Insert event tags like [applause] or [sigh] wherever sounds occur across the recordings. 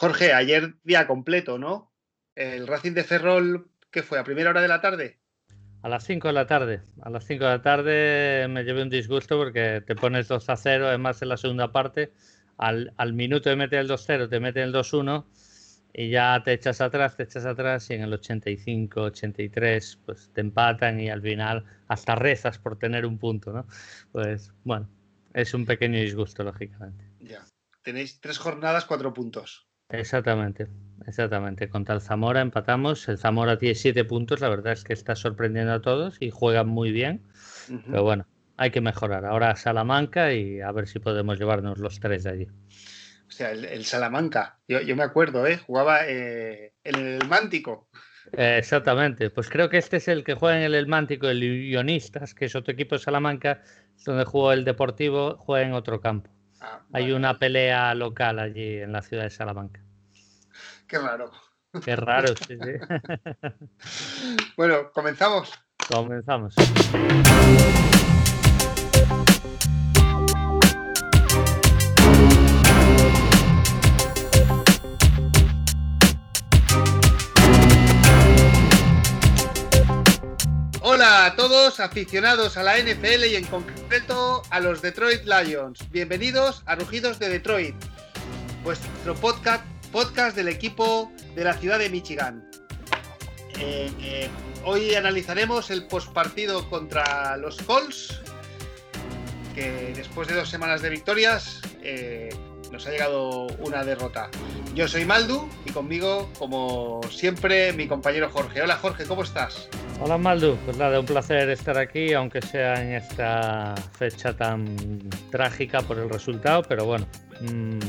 Jorge, ayer día completo, ¿no? El Racing de Ferrol, ¿qué fue? ¿A primera hora de la tarde? A las 5 de la tarde. A las 5 de la tarde me llevé un disgusto porque te pones 2 a 0, además en la segunda parte. Al, al minuto de meter el 2-0 te meten el 2-1 y ya te echas atrás, te echas atrás y en el 85, 83 pues te empatan y al final hasta rezas por tener un punto, ¿no? Pues bueno, es un pequeño disgusto, lógicamente. Ya. Tenéis tres jornadas, cuatro puntos. Exactamente, exactamente. Contra el Zamora empatamos. El Zamora tiene siete puntos. La verdad es que está sorprendiendo a todos y juegan muy bien. Pero bueno, hay que mejorar. Ahora Salamanca y a ver si podemos llevarnos los tres de allí. O sea, el, Salamanca, yo, me acuerdo, ¿eh? jugaba eh, en el Mántico. exactamente, pues creo que este es el que juega en el Mántico, el Ionistas, que es otro equipo de Salamanca, donde jugó el Deportivo, juega en otro campo. Ah, Hay una pelea local allí en la ciudad de Salamanca. Qué raro. Qué raro, sí, sí. [laughs] bueno, comenzamos. Comenzamos. A todos aficionados a la NFL y en concreto a los Detroit Lions. Bienvenidos a Rugidos de Detroit, vuestro podcast, podcast del equipo de la ciudad de Michigan. Eh, eh, hoy analizaremos el postpartido contra los Colts, que después de dos semanas de victorias eh, nos ha llegado una derrota. Yo soy Maldu y conmigo, como siempre, mi compañero Jorge. Hola Jorge, ¿cómo estás? Hola Maldu, pues nada, un placer estar aquí, aunque sea en esta fecha tan trágica por el resultado, pero bueno, mm,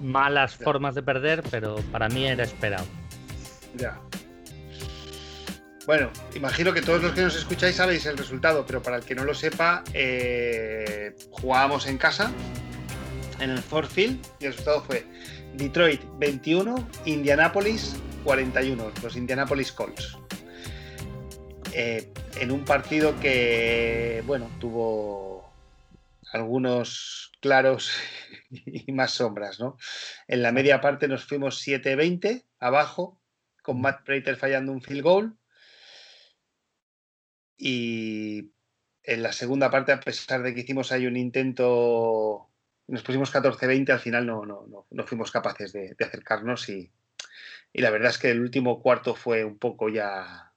malas formas de perder, pero para mí era esperado. Ya. Bueno, imagino que todos los que nos escucháis sabéis el resultado, pero para el que no lo sepa, eh, jugábamos en casa, en el Ford Field, y el resultado fue Detroit 21, Indianapolis 41, los Indianapolis Colts. Eh, en un partido que, bueno, tuvo algunos claros [laughs] y más sombras, ¿no? En la media parte nos fuimos 7-20 abajo, con Matt Prater fallando un field goal. Y en la segunda parte, a pesar de que hicimos ahí un intento, nos pusimos 14-20, al final no, no, no, fuimos capaces de, acercarnos y, y la verdad es que el último cuarto fue un poco ya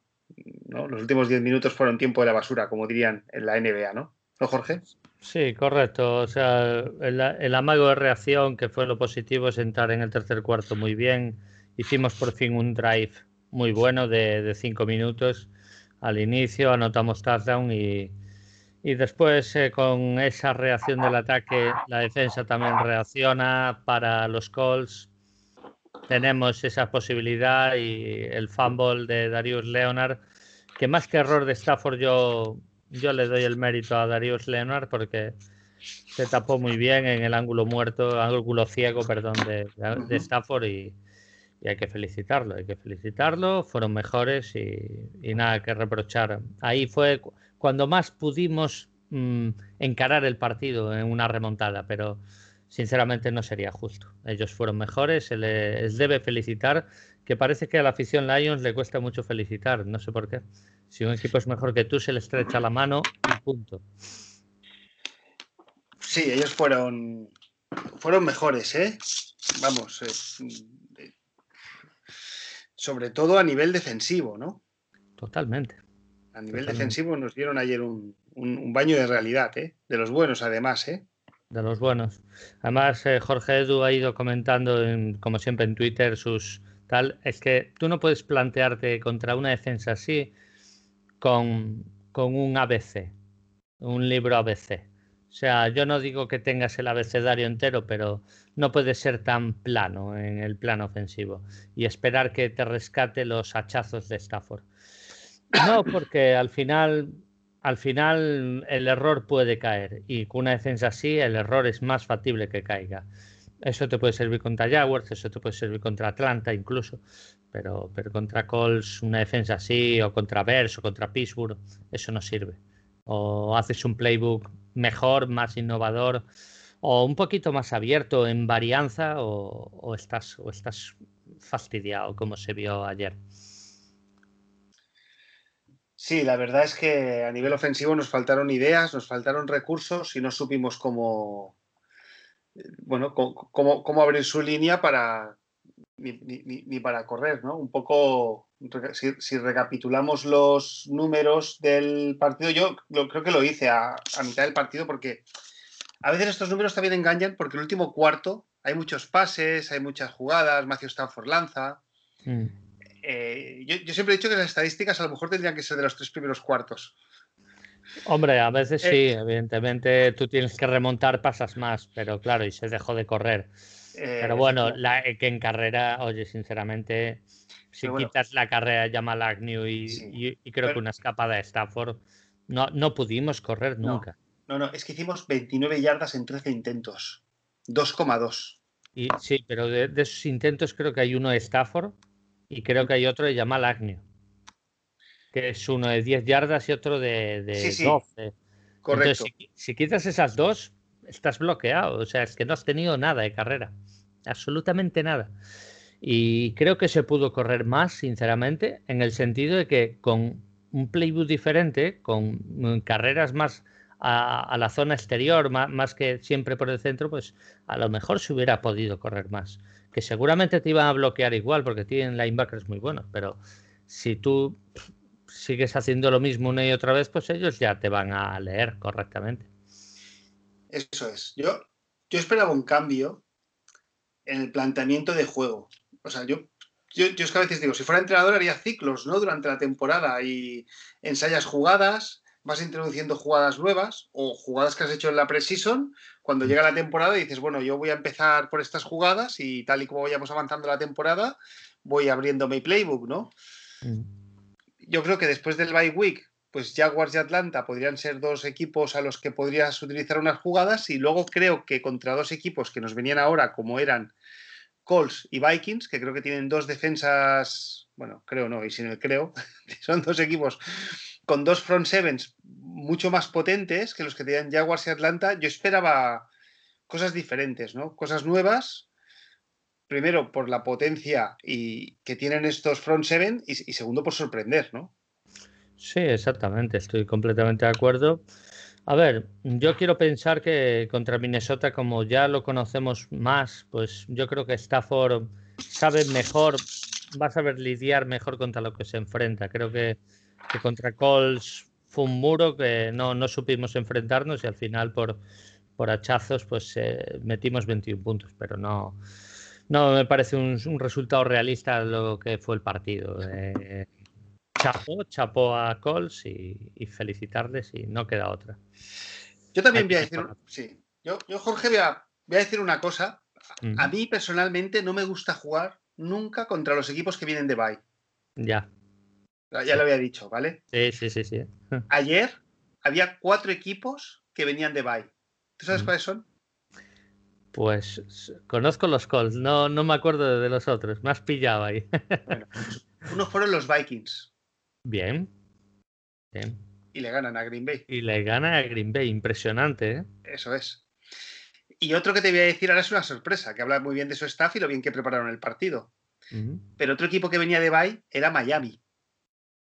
los últimos 10 minutos fueron tiempo de la basura, como dirían en la NBA, ¿no? ¿No, Jorge? Sí, correcto. O sea, el, amago de reacción, que fue lo positivo, es entrar en el tercer cuarto muy bien. Hicimos por fin un drive muy bueno de 5 minutos al inicio, anotamos touchdown y, y después eh, con esa reacción del ataque, la defensa también reacciona para los calls. Tenemos esa posibilidad y el fumble de Darius Leonard que más que error de Stafford yo, yo le doy el mérito a Darius Leonard porque se tapó muy bien en el ángulo muerto, ángulo ciego, perdón, de, de Stafford y, hay que felicitarlo, hay que felicitarlo, fueron mejores y, nada que reprochar. Ahí fue cuando más pudimos mm, encarar el partido en una remontada, pero sinceramente no sería justo. Ellos fueron mejores, se les debe felicitar que parece que a la afición Lions le cuesta mucho felicitar, no sé por qué. Si un equipo es mejor que tú, se le estrecha la mano y punto. Sí, ellos fueron, fueron mejores, ¿eh? Vamos, eh, sobre todo a nivel defensivo, ¿no? Totalmente. A nivel defensivo nos dieron ayer un, baño de realidad, ¿eh? De los buenos, además, ¿eh? De los buenos. Además, eh, Jorge Edu ha ido comentando, como siempre en Twitter, sus, es que tú no puedes plantearte contra una defensa así con, con un ABC, un libro ABC. O sea, yo no digo que tengas el abecedario entero, pero no puede ser tan plano en el plano ofensivo y esperar que te rescate los hachazos de Stafford. No, porque al final, al final el error puede caer y con una defensa así el error es más factible que caiga. Eso te puede servir contra Jaguars, eso te puede servir contra Atlanta incluso, pero, pero contra Colts una defensa así, o contra Bears, o contra Pittsburgh, eso no sirve. O haces un playbook mejor, más innovador, o un poquito más abierto en varianza o, estás, o estás fastidiado como se vio ayer. Sí, la verdad es que a nivel ofensivo nos faltaron ideas, nos faltaron recursos y no supimos cómo, bueno, cómo, abrir su línea para ni, para correr, ¿no? Un poco, si, recapitulamos los números del partido, yo creo que lo hice a, mitad del partido porque a veces estos números también engañan porque el último cuarto hay muchos pases, hay muchas jugadas, Matthew Stanford lanza. Mm. Eh, yo, siempre he dicho que las estadísticas a lo mejor tendrían que ser de los tres primeros cuartos. Hombre, a veces eh, sí, evidentemente tú tienes que remontar, pasas más, pero claro, y se dejó de correr. pero bueno, la, que en carrera, oye, sinceramente, si quitas la carrera ya Agnew y, y, creo que una escapada de Stafford, no, no pudimos correr nunca. No, no, es que hicimos 29 yardas en 13 intentos. 2,2. Y sí, pero de, esos intentos creo que hay uno de Stafford y creo que hay otro de Jamal Agnew. Que es uno de 10 yardas y otro de, de 12. Correcto. si, quitas esas dos, estás bloqueado. O sea, es que no has tenido nada de carrera. Absolutamente nada. Y creo que se pudo correr más, sinceramente, en el sentido de que con un playbook diferente, con mm, carreras más a, la zona exterior, más, que siempre por el centro, pues a lo mejor se hubiera podido correr más. Que seguramente te iban a bloquear igual porque tienen linebackers muy buenos, pero si tú sigues haciendo lo mismo una y otra vez, pues ellos ya te van a leer correctamente. Eso es. Yo, yo esperaba un cambio en el planteamiento de juego. O sea, yo, yo, yo es que a veces digo, si fuera entrenador haría ciclos, ¿no? Durante la temporada y ensayas jugadas vas introduciendo jugadas nuevas o jugadas que has hecho en la preseason. Cuando llega la temporada dices, bueno, yo voy a empezar por estas jugadas y tal y como vayamos avanzando la temporada, voy abriendo mi playbook, ¿no? Mm. Yo creo que después del bye week, pues Jaguars y Atlanta podrían ser dos equipos a los que podrías utilizar unas jugadas y luego creo que contra dos equipos que nos venían ahora, como eran Colts y Vikings, que creo que tienen dos defensas, bueno, creo no, y sin el creo, [laughs] son dos equipos con dos front sevens mucho más potentes que los que tenían Jaguars y Atlanta, yo esperaba cosas diferentes, ¿no? Cosas nuevas. Primero, por la potencia y que tienen estos front seven y, segundo, por sorprender, ¿no? Sí, exactamente, estoy completamente de acuerdo. A ver, yo quiero pensar que contra Minnesota, como ya lo conocemos más, pues yo creo que Stafford sabe mejor, va a saber lidiar mejor contra lo que se enfrenta. Creo que que contra Colts fue un muro que no, no supimos enfrentarnos y al final por, por hachazos pues eh, metimos 21 puntos, pero no, no me parece un, resultado realista lo que fue el partido. Eh, chapó, chapó a Colts y, felicitarles y no queda otra. Yo también voy a decir, sí, yo, yo Jorge voy a, voy a, decir una cosa. A mí personalmente no me gusta jugar nunca contra los equipos que vienen de bye. Ya. Ya lo había dicho, ¿vale? Sí, sí, sí, sí. [laughs] Ayer había cuatro equipos que venían de Bay. ¿Tú sabes mm. cuáles son? Pues conozco los Colts, no, no me acuerdo de los otros, me has pillado ahí. [laughs] Bueno, unos fueron los Vikings. Bien. Bien. Y le ganan a Green Bay. Y le ganan a Green Bay, impresionante, ¿eh? Eso es. Y otro que te voy a decir ahora es una sorpresa, que habla muy bien de su staff y lo bien que prepararon el partido. Pero otro equipo que venía de Bay era Miami.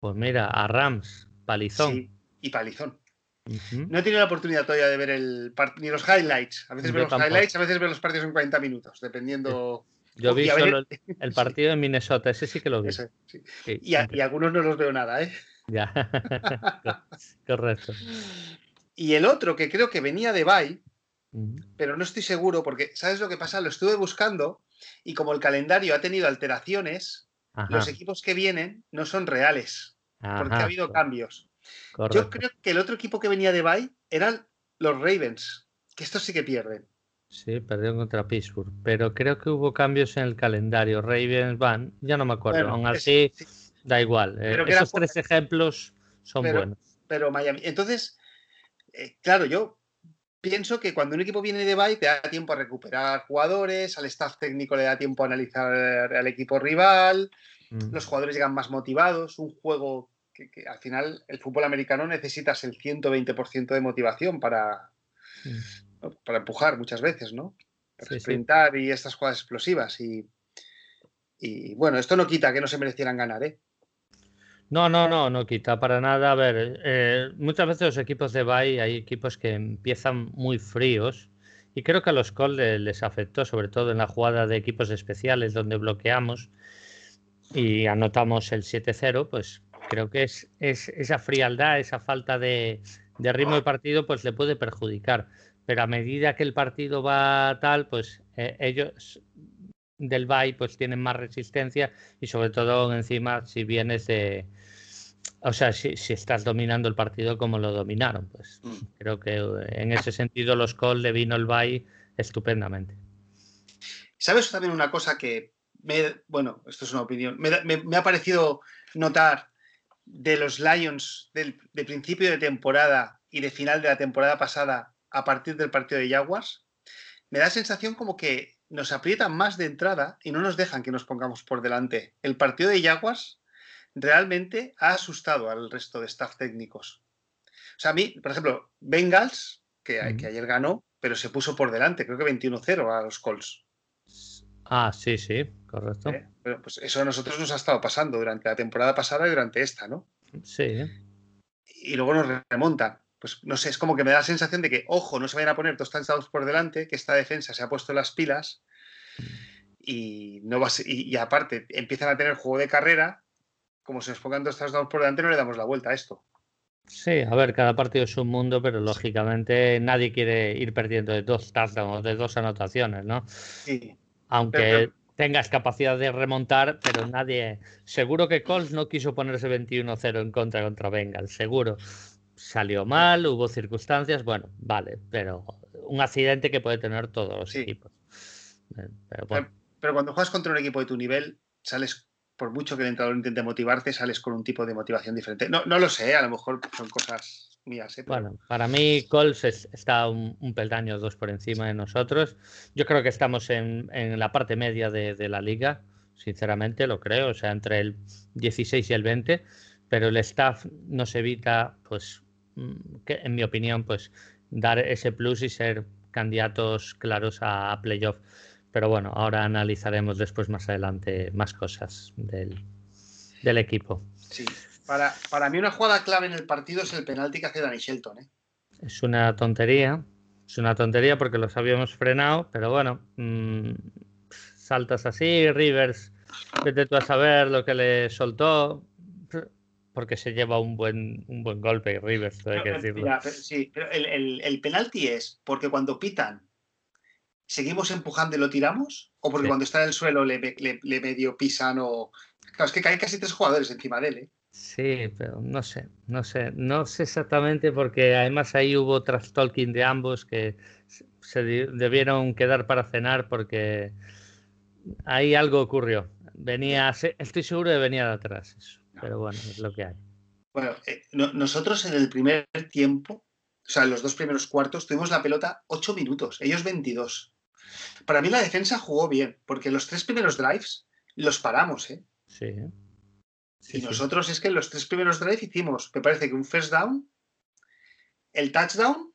Pues mira, a Rams, palizón. Sí, y palizón. No he tenido la oportunidad todavía de ver el ni los highlights. A veces veo los highlights, a veces veo los partidos en 40 minutos, dependiendo. Yo vi solo el, [laughs] partido de Minnesota, ese sí que lo vi. y, algunos no los veo nada, ¿eh? Ya. [laughs] Correcto. Y el otro que creo que venía de Bay, pero no estoy seguro porque, ¿sabes lo que pasa? Lo estuve buscando y como el calendario ha tenido alteraciones, los equipos que vienen no son reales porque ha habido cambios. Yo creo que el otro equipo que venía de Bay eran los Ravens, que estos sí que pierden. Sí, perdieron contra Pittsburgh, pero creo que hubo cambios en el calendario. Ravens van, ya no me acuerdo, aún así da igual. Eh, esos tres ejemplos son buenos. Pero Miami, entonces, eh, claro, yo pienso que cuando un equipo viene de Bay te da tiempo a recuperar jugadores, al staff técnico le da tiempo a analizar al equipo rival, mm. los jugadores llegan más motivados, un juego que, al final el fútbol americano necesitas el 120% de motivación para, para empujar muchas veces, ¿no? Para sprintar y estas jugadas explosivas. Y, y bueno, esto no quita que no se merecieran ganar, ¿eh? No, no, no, no quita para nada. A ver, eh, muchas veces los equipos de Bay hay equipos que empiezan muy fríos y creo que a los Colts les afectó, sobre todo en la jugada de equipos especiales donde bloqueamos y anotamos el 7-0, pues creo que es, es, esa frialdad, esa falta de, de ritmo de partido, pues le puede perjudicar. Pero a medida que el partido va tal, pues eh, ellos del Bay pues tienen más resistencia y sobre todo encima si vienes de o sea si, estás dominando el partido como lo dominaron pues mm. creo que en ese sentido los Col le vino el Bay estupendamente sabes también una cosa que me bueno esto es una opinión me, ha parecido notar de los Lions del, de principio de temporada y de final de la temporada pasada a partir del partido de Jaguars me da sensación como que nos aprietan más de entrada y no nos dejan que nos pongamos por delante. El partido de Jaguars realmente ha asustado al resto de staff técnicos. O sea, a mí, por ejemplo, Bengals, que, ayer ganó, pero se puso por delante, creo que 21-0 a los Colts. Ah, sí, sí, correcto. ¿Eh? pues eso a nosotros nos ha estado pasando durante la temporada pasada y durante esta, ¿no? Sí. Y luego nos remontan pues no sé, es como que me da la sensación de que, ojo, no se vayan a poner dos touchdowns por delante, que esta defensa se ha puesto las pilas y, no va y, aparte empiezan a tener juego de carrera, como se nos pongan dos touchdowns por delante, no le damos la vuelta a esto. Sí, a ver, cada partido es un mundo, pero lógicamente nadie quiere ir perdiendo de dos touchdowns, de dos anotaciones, ¿no? Sí. Aunque tengas capacidad de remontar, pero nadie. Seguro que Colts no quiso ponerse 21-0 en contra contra Bengals, seguro salió mal, hubo circunstancias, bueno, vale, pero un accidente que puede tener todos los equipos. Eh, pero, cuando juegas contra un equipo de tu nivel, sales, por mucho que el entrenador intente motivarte, sales con un tipo de motivación diferente. No, no lo sé, a lo mejor son cosas Bueno, para mí Coles está un, peldaño dos por encima de nosotros. Yo creo que estamos en, la parte media de, de la liga, sinceramente, lo creo, o sea, entre el 16 y el 20 pero el staff nos evita, pues, mm, que, en mi opinión, pues, dar ese plus y ser candidatos claros a playoff. Pero bueno, ahora analizaremos después más adelante más cosas del, equipo. Sí, para, para, mí una jugada clave en el partido es el penalti que hace Danny Shelton. ¿eh? Es una tontería, es una tontería porque los habíamos frenado, pero bueno, mm, saltas así, Rivers, vete tú a saber lo que le soltó, porque se lleva un buen, un buen golpe Rivers, hay que decirlo. sí, pero el, el, penalti es porque cuando pitan, ¿seguimos empujando y lo tiramos? ¿O porque cuando está en el suelo le, le, medio pisan o. Claro, es que caen casi tres jugadores encima de él, ¿eh? Sí, pero no sé, no sé, no sé exactamente porque además ahí hubo tras talking de ambos que se debieron quedar para cenar porque ahí algo ocurrió. Venía, estoy seguro de venir de atrás. Eso pero bueno, es lo que hay. Bueno, eh, nosotros en el primer tiempo, o sea, en los dos primeros cuartos, tuvimos la pelota 8 minutos, ellos 22. Para mí la defensa jugó bien, porque los tres primeros drives los paramos, ¿eh? Sí. Y nosotros es que en los tres primeros drives hicimos, me parece que un first down, el touchdown.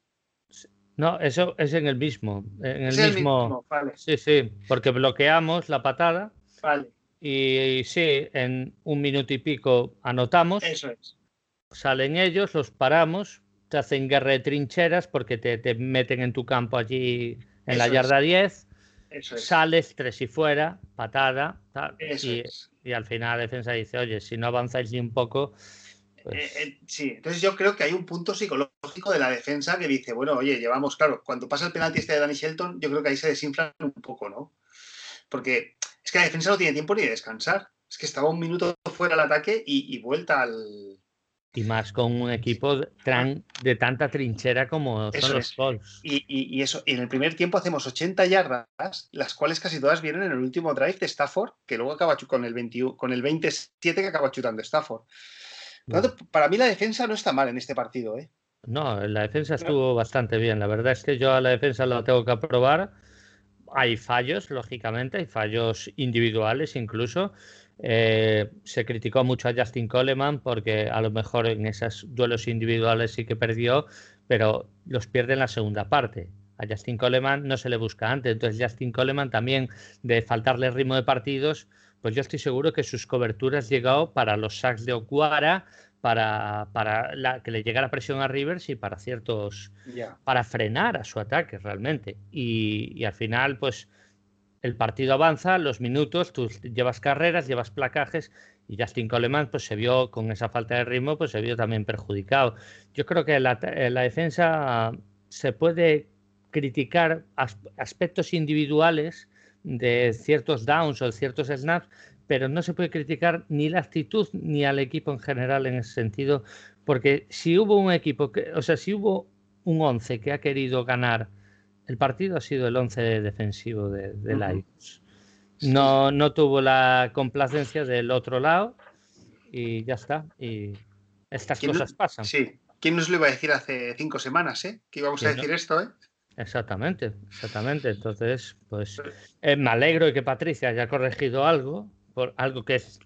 No, eso es en el mismo. En el, mismo... vale. Sí, sí, porque bloqueamos la patada. Vale. Y, sí, en un minuto y pico anotamos. Eso es. Salen ellos, los paramos, te hacen guerra de trincheras porque te, meten en tu campo allí en la yarda 10. Sales tres y fuera, patada. y, al final la defensa dice, oye, si no avanzáis ni un poco, pues eh, eh, sí, entonces yo creo que hay un punto psicológico de la defensa que dice, bueno, oye, llevamos, claro, cuando pasa el penalti este de Danny Shelton, yo creo que ahí se desinfla un poco, ¿no? Porque es que la defensa no tiene tiempo ni de descansar. Es que estaba un minuto fuera al ataque y, vuelta al. Y más con un equipo de tanta trinchera como son los Colts. Y, eso, y en el primer tiempo hacemos 80 yardas, las cuales casi todas vienen en el último drive de Stafford, que luego acaba con el, 21, con el 27 que acaba chutando Stafford. para mí la defensa no está mal en este partido. ¿eh? No, la defensa estuvo bastante bien. La verdad es que yo a la defensa la tengo que aprobar hay fallos, lógicamente, hay fallos individuales incluso. Eh, se criticó mucho a Justin Coleman porque a lo mejor en esos duelos individuales sí que perdió, pero los pierde en la segunda parte. a Justin Coleman no se le busca antes. Entonces Justin Coleman también de faltarle ritmo de partidos, pues yo estoy seguro que sus coberturas llegado para los sacks de Okuara, para, para la, que le llegara presión a Rivers y para ciertos, para frenar a su ataque realmente. Y, y, al final, pues el partido avanza, los minutos, tú llevas carreras, llevas placajes y Justin Coleman pues se vio con esa falta de ritmo, pues se vio también perjudicado. Yo creo que la, la defensa se puede criticar aspectos individuales de ciertos downs o de ciertos snaps, pero no se puede criticar ni la actitud ni al equipo en general en ese sentido, porque si hubo un equipo, que, o sea, si hubo un 11 que ha querido ganar, el partido ha sido el 11 defensivo de, de Lions. No, no tuvo la complacencia del otro lado y ya está. Y estas cosas pasan. Sí. ¿Quién nos lo iba a decir hace cinco semanas, eh? Que íbamos a decir esto, ¿eh? Exactamente, exactamente. Entonces, pues eh, me alegro de que Patricia haya corregido algo, por algo que es,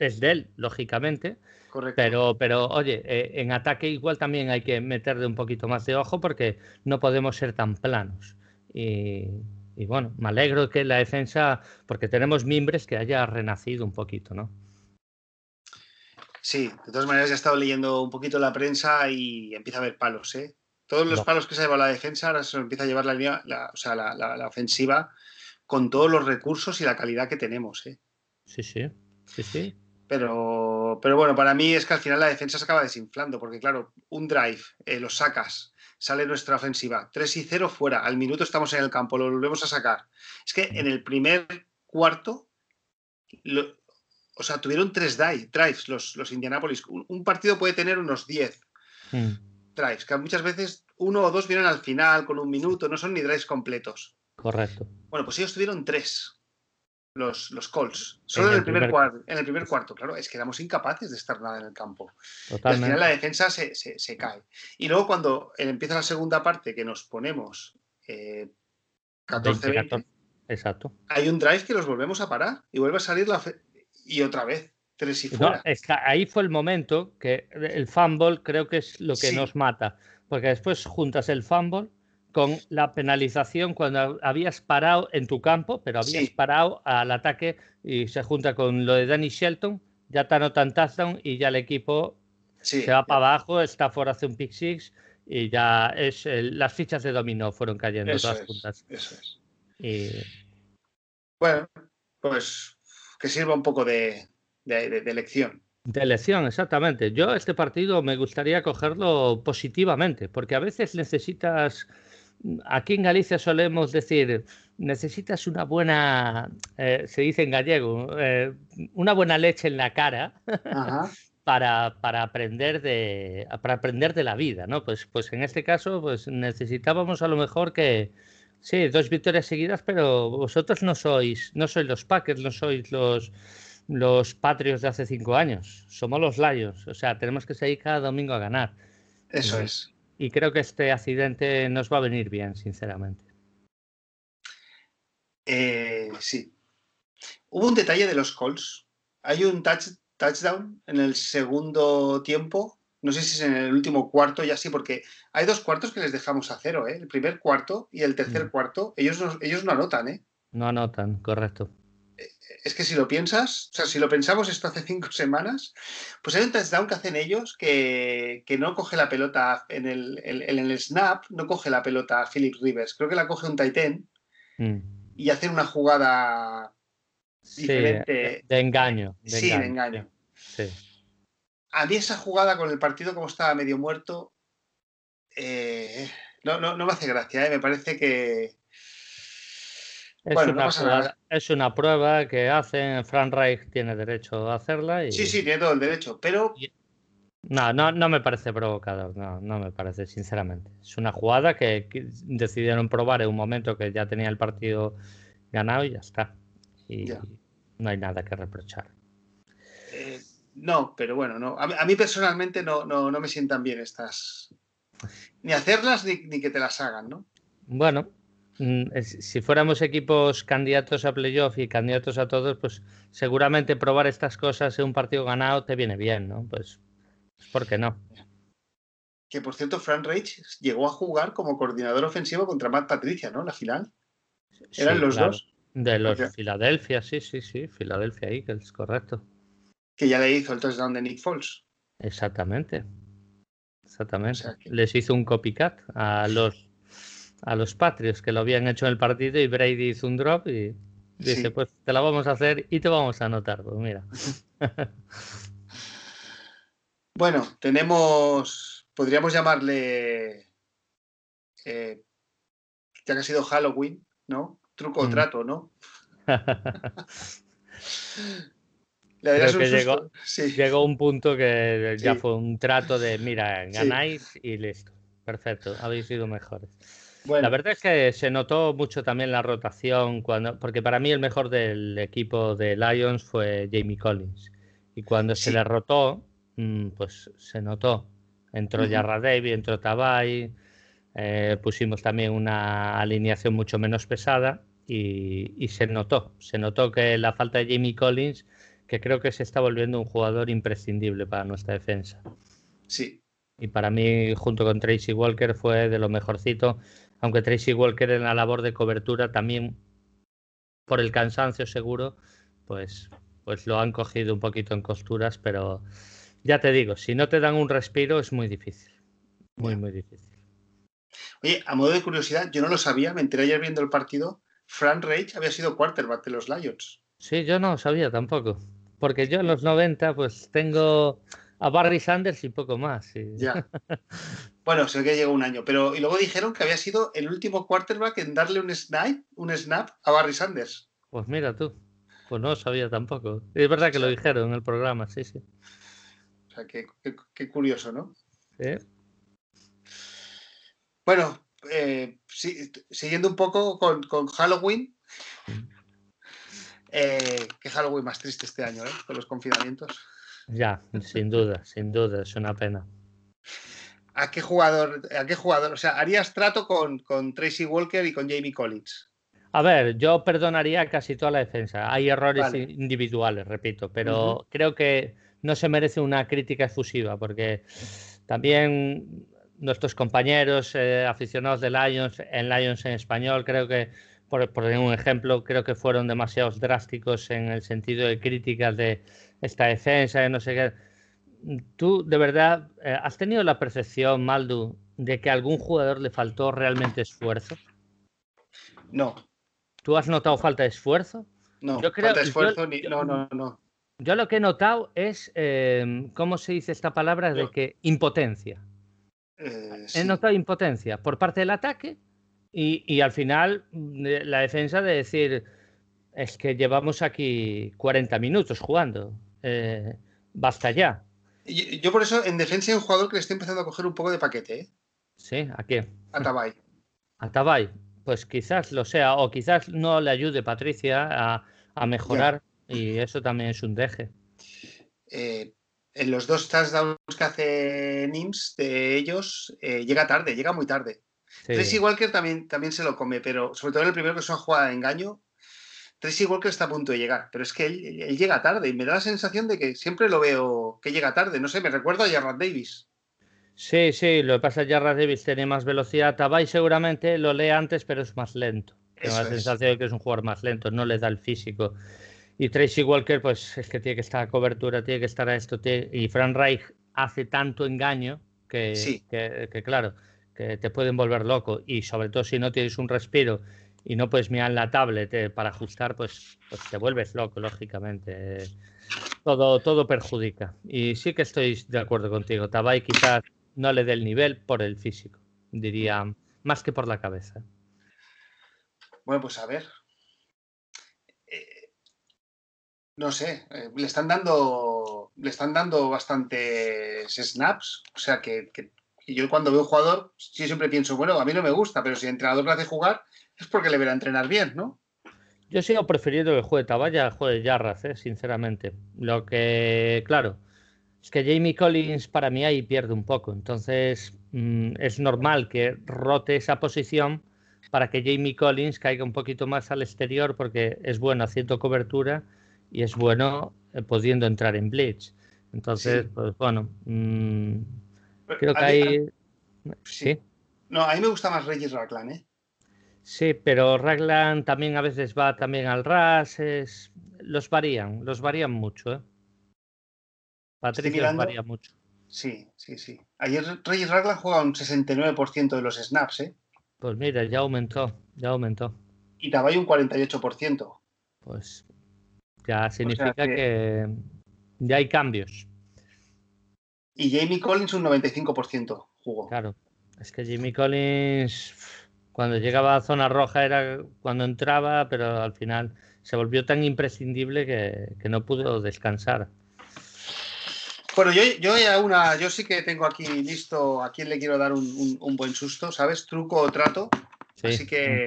es de él, lógicamente. Correcto. Pero, pero oye, eh, en ataque igual también hay que meterle un poquito más de ojo porque no podemos ser tan planos. Y, y bueno, me alegro que la defensa, porque tenemos mimbres que haya renacido un poquito, ¿no? Sí, de todas maneras ya he estado leyendo un poquito la prensa y empieza a haber palos, ¿eh? Todos los palos que se ha llevado la defensa ahora se empieza a llevar la línea, o sea, la, la, ofensiva con todos los recursos y la calidad que tenemos, ¿eh? Sí, sí, sí, sí. Pero, pero bueno, para mí es que al final la defensa se acaba desinflando, porque claro, un drive, eh, lo sacas, sale nuestra ofensiva, 3 y 0 fuera, al minuto estamos en el campo, lo volvemos a sacar. Es que en el primer cuarto, o sea, tuvieron tres drives los, los Indianapolis. Un, partido puede tener unos 10 mm. drives, que muchas veces uno o dos vienen al final con un minuto, no son ni drives completos. Correcto. Bueno, pues ellos tuvieron tres los, los Colts. Solo en el, primer, Cuarto, en el primer cuarto, claro, es que éramos incapaces de estar nada en el campo. al final la defensa se, se, cae. Y luego cuando empieza la segunda parte que nos ponemos eh, 14, Exacto. Hay un drive que los volvemos a parar y vuelve a salir la y otra vez. Tres y fuera. ahí fue el momento que el fumble creo que es lo que nos mata. Porque después juntas el fumble con la penalización cuando habías parado en tu campo, pero habías parado al ataque y se junta con lo de Danny Shelton, ya te anotan touchdown y ya el equipo se va para abajo, está fuera hace un pick six y ya es las fichas de dominó fueron cayendo todas juntas. Eso es. Y... Bueno, pues que sirva un poco de, de, de lección. De elección, exactamente. Yo este partido me gustaría cogerlo positivamente, porque a veces necesitas aquí en Galicia solemos decir, necesitas una buena, eh, se dice en gallego, eh, una buena leche en la cara [laughs] para, para, aprender de, para aprender de la vida, ¿no? Pues, pues en este caso pues necesitábamos a lo mejor que, sí, dos victorias seguidas, pero vosotros no sois, no sois los Packers, no sois los los Patriots de hace cinco años, somos los Lions, o sea, tenemos que seguir cada domingo a ganar. Eso es y creo que este accidente nos va a venir bien, sinceramente. Eh, sí. Hubo un detalle de los Colts. Hay un touchdown en el segundo tiempo. No sé si es en el último cuarto ya sí, porque hay dos cuartos que les dejamos a cero, ¿eh? El primer cuarto y el tercer mm. cuarto. Ellos ellos no anotan, ¿eh? No anotan, correcto es que si lo piensas, o sea, si lo pensamos esto hace cinco [laughs] semanas, pues hay un touchdown que hacen ellos que, no coge la pelota en el, en, el, snap, no coge la pelota Philip Rivers, creo que la coge un Titan mm. y hacen una jugada diferente. de engaño. sí, de engaño. A mí esa jugada con el partido como estaba medio muerto, eh, no, no, me hace gracia, ¿eh? me parece que, es, una prueba, es una prueba que hacen, Frank Reich tiene derecho a hacerla. Y... Sí, sí, tiene todo el derecho, pero... No, no, no me parece provocador, no, no me parece, sinceramente. Es una jugada que, decidieron probar en un momento que ya tenía el partido ganado y ya está. Y no hay nada que reprochar. Eh, no, pero bueno, no. A, mí personalmente no, no, no, me sientan bien estas. Ni hacerlas ni, ni que te las hagan, ¿no? Bueno, si fuéramos equipos candidatos a playoff y candidatos a todos, pues seguramente probar estas cosas en un partido ganado te viene bien, ¿no? Pues, pues ¿por qué no? Que por cierto, Frank Reich llegó a jugar como coordinador ofensivo contra Matt Patricia, ¿no? La final. ¿Eran los dos? De los Filadelfia, sí, sí, sí. Filadelfia Eagles, correcto. Que ya le hizo el touchdown de Nick Foles. Exactamente. Exactamente. Les hizo un copycat a los a los Patriots que lo habían hecho en el partido y Brady hizo un drop y dice, pues te la vamos a hacer y te vamos a anotar. Pues mira. [laughs] bueno, tenemos, podríamos llamarle, eh, ya que ha sido Halloween, ¿no? Truco o mm. trato, ¿no? [laughs] Creo que llegó, llegó, un punto que ya fue un trato de, mira, ganáis y listo. Perfecto, habéis sido mejores. La verdad es que se notó mucho también la rotación, cuando, porque para mí el mejor del equipo de Lions fue Jamie Collins. Y cuando se le rotó, mm, pues se notó. Entró Jarra David, entró Tabay, eh, pusimos también una alineación mucho menos pesada y, y, se notó. Se notó que la falta de Jamie Collins, que creo que se está volviendo un jugador imprescindible para nuestra defensa. Sí. Y para mí, junto con Tracy Walker, fue de lo mejorcito aunque Tracy Walker en la labor de cobertura también por el cansancio seguro, pues, pues lo han cogido un poquito en costuras, pero ya te digo, si no te dan un respiro es muy difícil, muy, muy difícil. Oye, a modo de curiosidad, yo no lo sabía, me enteré ayer viendo el partido, Frank Reich había sido quarterback de los Lions. Sí, yo no sabía tampoco, porque yo en los 90 pues tengo a Barry Sanders y poco más. Ya. Bueno, sé que llegó un año, pero y luego dijeron que había sido el último quarterback en darle un snap, un snap a Barry Sanders. Pues mira tú, pues no sabía tampoco. Es verdad que lo dijeron en el programa, sí, sí. O sea, qué, curioso, ¿no? Sí. Bueno, eh, siguiendo un poco con, Halloween. Mm. Eh, qué Halloween más triste este año, ¿eh? Con los confinamientos. Ya, sin duda, sin duda, es una pena. ¿A qué jugador, a qué jugador? O sea, ¿harías trato con, Tracy Walker y con Jamie Collins? A ver, yo perdonaría casi toda la defensa. Hay errores individuales, repito, pero creo que no se merece una crítica efusiva porque también nuestros compañeros eh, aficionados de Lions, en Lions en español, creo que, por, por un ejemplo, creo que fueron demasiados drásticos en el sentido de críticas de esta defensa, de no sé qué ¿Tú de verdad eh, has tenido la percepción, Maldu, de que a algún jugador le faltó realmente esfuerzo? No. ¿Tú has notado falta de esfuerzo? No, yo creo, falta de esfuerzo ni... No, no, no. Yo lo que he notado es, em, ¿cómo se dice esta palabra? De que impotencia. Eh, he notado impotencia por parte del ataque y, y, al final mm, la defensa de decir, es que llevamos aquí 40 minutos jugando, eh, basta ya. Yo, por eso en defensa hay un jugador que le estoy empezando a coger un poco de paquete. ¿eh? Sí, ¿a quién? A Tabay. [laughs] A Tabay. Pues quizás lo sea, o quizás no le ayude Patricia a, mejorar, y eso también es un deje. Eh, en los dos touchdowns que hace NIMS de ellos, eh, llega tarde, llega muy tarde. Sí. Tracy Walker también, también se lo come, pero sobre todo en el primero que es una jugada de engaño, Tracy Walker está a punto de llegar, pero es que él, llega tarde y me da la sensación de que siempre lo veo que llega tarde. No sé, me recuerdo a Jarrad Davis. Sí, sí, lo que pasa es que Jarrad Davis tiene más velocidad. Tabay seguramente lo lee antes, pero es más lento. Tengo la sensación de que es un jugador más lento, no le da el físico. Y Tracy Walker, pues es que tiene que estar a cobertura, tiene que estar a esto. Y Frank Reich hace tanto engaño que, que, claro, que te pueden volver loco. Y sobre todo si no tienes un respiro y no puedes mirar la tablet eh, para ajustar, pues, pues te vuelves loco, lógicamente. Todo, todo perjudica. Y sí que estoy de acuerdo contigo. Tabay quizás no le dé el nivel por el físico, diría, más que por la cabeza. Bueno, pues a ver. Eh, no sé, eh, le están dando. Le están dando bastantes snaps. O sea que, que, yo cuando veo un jugador, sí siempre pienso, bueno, a mí no me gusta, pero si el entrenador le hace jugar, es porque le verá entrenar bien, ¿no? Yo sigo prefiriendo que juegue Tabaya juegue Yarraz, ¿eh? sinceramente. Lo que, claro, es que Jamie Collins para mí ahí pierde un poco. Entonces mm, es normal que rote esa posición para que Jamie Collins caiga un poquito más al exterior porque es bueno haciendo cobertura y es bueno eh, pudiendo entrar en blitz. Entonces, pues bueno, mm, creo que ahí Sí. No, a mí me gusta más Regis Raglan, ¿eh? Sí, pero Raglan también a veces va también al RAS, los varían, los varían mucho, ¿eh? Patricia varía mucho. Sí, sí, sí. Ayer Regis Raglan juega un 69% de los snaps, ¿eh? Pues mira, ya aumentó, ya aumentó. Y Tabay un 48%. Pues ya significa que... ya hay cambios. Y Jamie Collins un 95% jugó. Claro, es que Jamie Collins cuando llegaba a zona roja era cuando entraba, pero al final se volvió tan imprescindible que, no pudo descansar. Bueno, yo, yo ya una, yo sí que tengo aquí listo a quién le quiero dar un, buen susto, ¿sabes? Truco o trato. Así que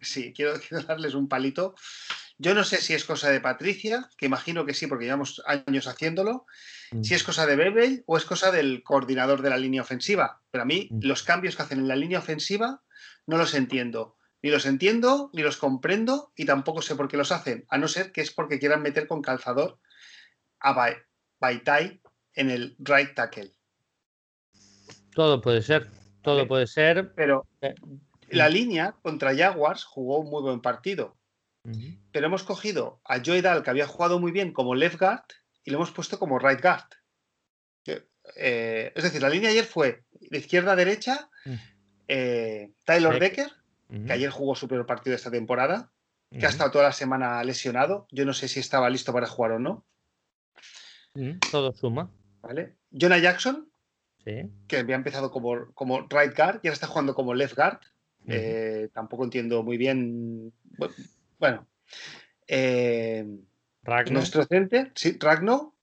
sí, quiero, [laughs] quiero, darles un palito. Yo no sé si es cosa de Patricia, que imagino que sí, porque llevamos años haciéndolo, mm. si es cosa de Bebe o es cosa del coordinador de la línea ofensiva. Pero a mí mm. los cambios que hacen en la línea ofensiva no los entiendo. Ni los entiendo, ni los comprendo y tampoco sé por qué los hacen, a no ser que es porque quieran meter con calzador a Baitai en el right tackle. Todo puede ser, todo puede ser. Pero eh, la línea contra Jaguars jugó un muy buen partido pero hemos cogido a Joey Dal, que había jugado muy bien como left guard, y lo hemos puesto como right guard. Eh, es decir, la línea ayer fue de izquierda a derecha, eh, Tyler Decker, que ayer jugó su peor partido de esta temporada, que ha estado toda la semana lesionado. Yo no sé si estaba listo para jugar o no. todo suma. ¿Vale? Jonah Jackson, que había empezado como, como right guard y ahora está jugando como left guard. Eh, tampoco entiendo muy bien. Bueno, eh, nuestro center, sí, Ragno.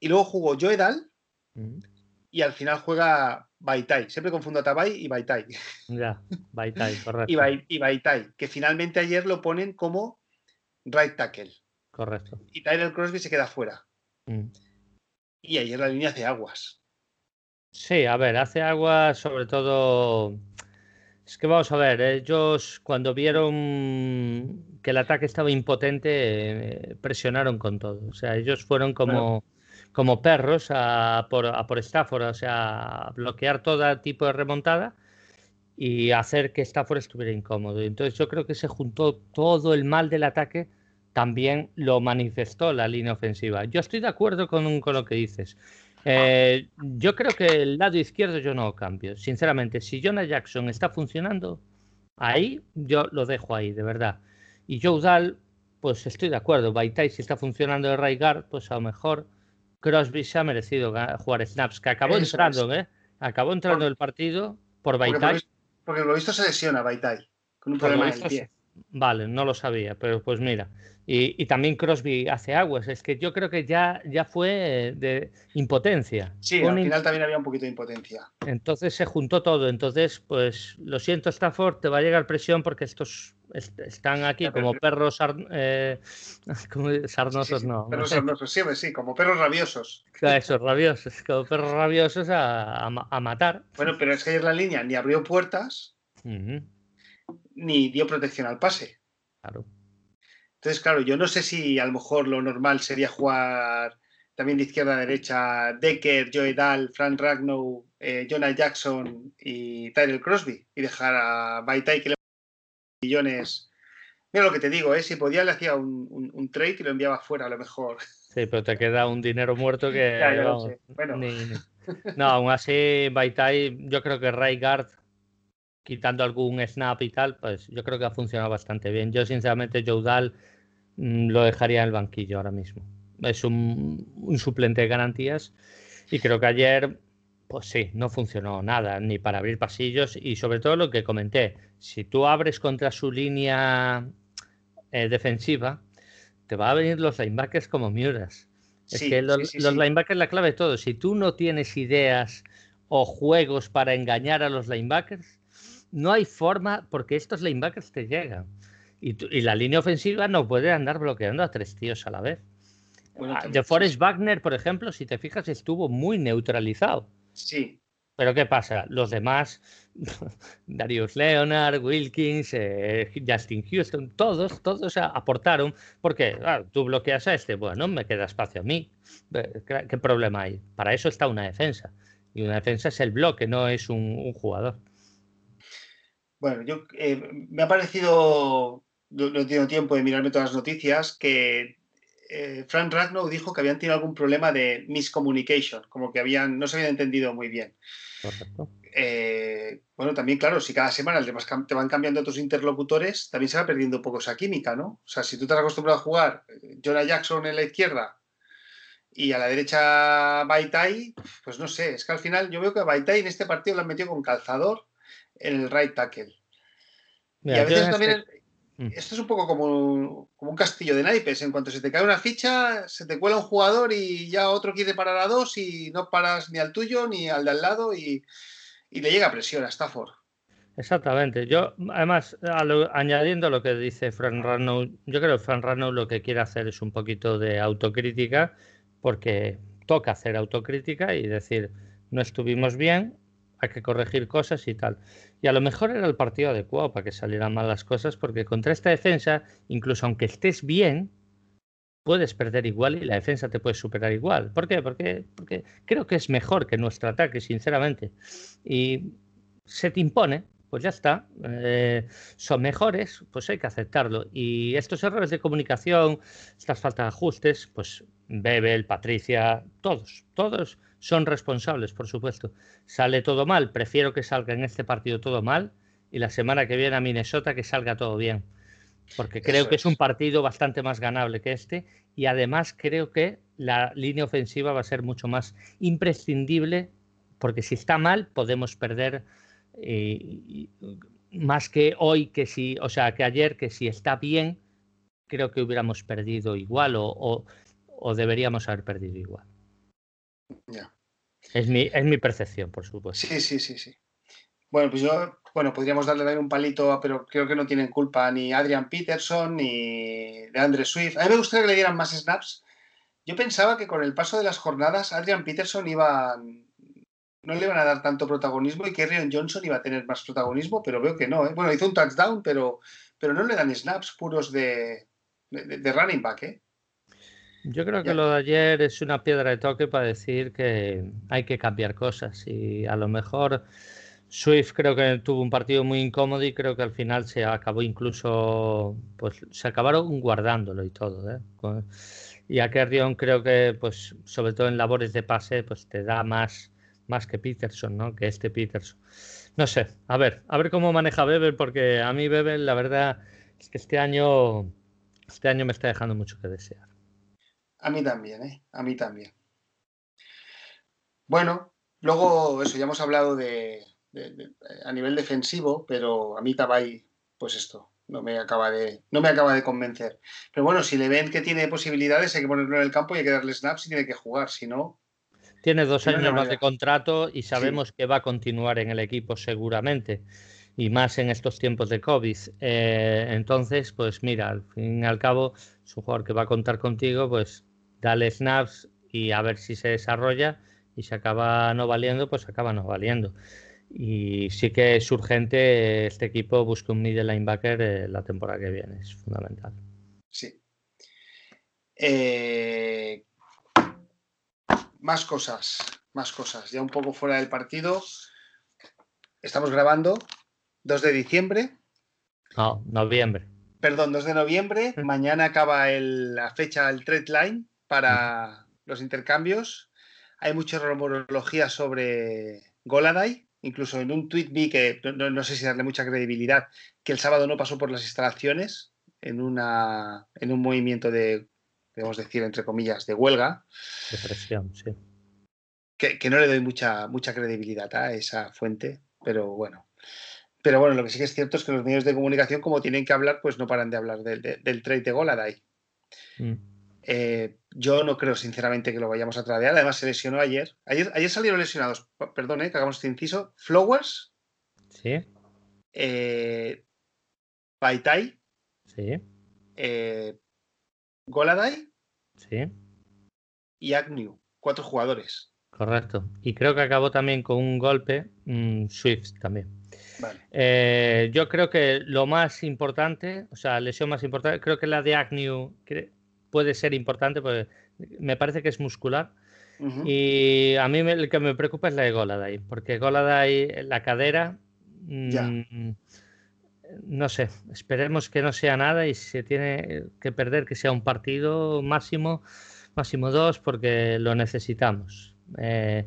Y luego jugó Joedal. Mm. Y al final juega Baitai. Siempre confundo a Tabai y Baitai. [laughs] Ya, Baitai, correcto. y, Baitai, que finalmente ayer lo ponen como right tackle. Correcto. Y Tyler Crosby se queda fuera. Mm. Y ayer la línea hace aguas. Sí, a ver, hace aguas sobre todo es que vamos a ver, ellos cuando vieron que el ataque estaba impotente, eh, presionaron con todo. O sea, ellos fueron como, como perros a por, a por Stafford, o sea, a bloquear todo tipo de remontada y hacer que Stafford estuviera incómodo. Entonces yo creo que se juntó todo el mal del ataque, también lo manifestó la línea ofensiva. Yo estoy de acuerdo con, con lo que dices. Eh, yo creo que el lado izquierdo yo no cambio. Sinceramente, si Jonah Jackson está funcionando, ahí yo lo dejo ahí, de verdad. Y Joe Dahl, pues estoy de acuerdo. Baitai, si está funcionando de Raigar, pues a lo mejor Crosby se ha merecido jugar snaps, que acabó entrando, ¿eh? Acabó entrando el partido por Baitai. Porque, lo visto se lesiona Baitai, con un problema en el pie. Vale, no lo sabía, pero pues mira. Y, también Crosby hace aguas. Es que yo creo que ya, ya fue de impotencia. Sí, al final también había un poquito de impotencia. Entonces se juntó todo. Entonces, pues lo siento, Stafford, te va a llegar presión porque estos están aquí como perros eh, sarnosos, no. Perros sarnosos, sí, sí, como perros rabiosos. Eso, rabiosos, como perros rabiosos a, matar. Bueno, pero es que ayer la línea ni abrió puertas ni dio protección al pase. Claro. Entonces, claro, yo no sé si a lo mejor lo normal sería jugar también de izquierda a derecha Decker, Joey Dahl, Frank Ragnow, eh, Jonah Jackson y Tyrell Crosby y dejar a Baitai que le millones. Mira lo que te digo, ¿eh? si podía le hacía un, trade y lo enviaba fuera a lo mejor. Sí, pero te queda un dinero muerto que... [laughs] No, aún así Baitai, yo creo que Ray Guard quitando algún snap y tal, pues yo creo que ha funcionado bastante bien. Yo, sinceramente, Joudal mm, lo dejaría en el banquillo ahora mismo. Es un, suplente de garantías y creo que ayer, pues sí, no funcionó nada, ni para abrir pasillos y sobre todo lo que comenté, si tú abres contra su línea eh, defensiva, te va a venir los linebackers como miuras. es que los, los linebackers la clave de todo. Si tú no tienes ideas o juegos para engañar a los linebackers, no hay forma, porque estos linebackers te llegan. Y, la línea ofensiva no puede andar bloqueando a tres tíos a la vez. Ah, de Forrest Wagner, por ejemplo, si te fijas, estuvo muy neutralizado. Sí. Pero ¿qué pasa? Los demás, [laughs] Darius Leonard, Wilkins, eh, Justin Houston, todos, todos aportaron. Porque tú bloqueas a este, bueno, me queda espacio a mí. ¿Qué problema hay? Para eso está una defensa. Y una defensa es el bloque, no es un, jugador. Bueno, yo eh, me ha parecido, no, no, he tenido tiempo de mirarme todas las noticias, que eh, Frank Ragnow dijo que habían tenido algún problema de miscommunication, como que habían, no se habían entendido muy bien. Eh, bueno, también, claro, si cada semana te van cambiando tus interlocutores, también se va perdiendo un poco esa química, ¿no? O sea, si tú te has acostumbrado a jugar Jonah Jackson en la izquierda y a la derecha Baitai, pues no sé, es que al final yo veo que Baitai en este partido lo han metido con calzador el right tackle. y a veces también, este Mm. Esto es un poco como un, como un, castillo de naipes. En cuanto se te cae una ficha, se te cuela un jugador y ya otro quiere parar a dos y no paras ni al tuyo ni al de al lado y, le llega presión a Stafford. Exactamente. Yo, además, añadiendo lo que dice Fran Rano, yo creo que Fran Rano lo que quiere hacer es un poquito de autocrítica, porque toca hacer autocrítica y decir, no estuvimos bien, hay que corregir cosas y tal. Y a lo mejor era el partido adecuado para que salieran mal las cosas, porque contra esta defensa, incluso aunque estés bien, puedes perder igual y la defensa te puede superar igual. ¿Por qué? Porque, porque creo que es mejor que nuestro ataque, sinceramente. Y se te impone, pues ya está. Eh, son mejores, pues hay que aceptarlo. Y estos errores de comunicación, estas faltas de ajustes, pues Bebel, Patricia, todos, todos son responsables, por supuesto. Sale todo mal, prefiero que salga en este partido todo mal y la semana que viene a Minnesota que salga todo bien. Porque creo que es un partido bastante más ganable que este y además creo que la línea ofensiva va a ser mucho más imprescindible porque si está mal podemos perder eh, más que hoy, que si, o sea, que ayer, que si está bien, creo que hubiéramos perdido igual o deberíamos haber perdido igual. Es mi, es mi percepción, por supuesto. Sí, sí, sí, sí. Bueno, pues yo, bueno, podríamos darle un palito, pero creo que no tienen culpa ni Adrian Peterson ni de Andre Swift. A mí me gustaría que le dieran más snaps. Yo pensaba que con el paso de las jornadas Adrian Peterson iba no le iban a dar tanto protagonismo y que Rion Johnson iba a tener más protagonismo, pero veo que no. ¿eh? Bueno, hizo un touchdown, pero, pero no le dan snaps puros de, de, de running back. ¿eh? Yo creo que lo de ayer es una piedra de toque para decir que hay que cambiar cosas y a lo mejor Swift creo que tuvo un partido muy incómodo y creo que al final se acabó incluso, pues se acabaron guardándolo y todo. ¿eh? Y a Kerrion creo que, pues sobre todo en labores de pase, pues te da más, más que Peterson, ¿no? Que este Peterson. No sé, a ver, a ver cómo maneja Bebel, porque a mí Bebel la verdad es que este año, este año me está dejando mucho que desear. A mí también, ¿eh? A mí también. Bueno, luego eso, ya hemos hablado de, a nivel defensivo, pero a mí Tabay, pues esto, no me acaba de no me acaba de convencer. Pero bueno, si le ven que tiene posibilidades, hay que ponerlo en el campo y hay que darle snaps y tiene que jugar, si no. Tiene dos años más de contrato y sabemos que va a continuar en el equipo seguramente y más en estos tiempos de COVID. Eh, entonces, pues mira, al fin y al cabo, es un jugador que va a contar contigo, pues dale snaps y a ver si se desarrolla y se acaba no valiendo, pues acaba no valiendo. Y sí que es urgente este equipo busque un middle linebacker eh, la temporada que viene, es fundamental. Sí. Eh, más cosas, más cosas. Ya un poco fuera del partido. Estamos grabando 2 de diciembre. No, noviembre. Perdón, 2 de noviembre. [laughs] Mañana acaba la fecha, el trade line para los intercambios. Hay mucha rumorología sobre Goladay. Incluso en un tuit vi que, no, sé si darle mucha credibilidad, que el sábado no pasó por las instalaciones en, una, en un movimiento de, podemos decir, entre comillas, de huelga. De presión, sí. Que, no le doy mucha, mucha credibilidad a esa fuente, pero bueno. Pero bueno, lo que sí que es cierto es que los medios de comunicación, como tienen que hablar, pues no paran de hablar del trade de Goladay. Mm. Eh, yo no creo sinceramente que lo vayamos a tradear. Además, se lesionó ayer. Ayer, ayer salieron lesionados, perdón, eh, que hagamos este inciso. Flowers. Sí. Eh, Baitai. Sí. Eh, Goladay. Sí. Y Agnew. Cuatro jugadores. Correcto. Y creo que acabó también con un golpe mm, Swift también. Vale. yo creo que lo más importante, o sea, lesión más importante, creo que la de Agnew puede ser importante porque me parece que es muscular. Y a mí el que me preocupa es la de Goladay, porque Goladay, la cadera, mm, no sé, esperemos que no sea nada y si se tiene que perder, que sea un partido máximo, máximo dos, porque lo necesitamos. Eh,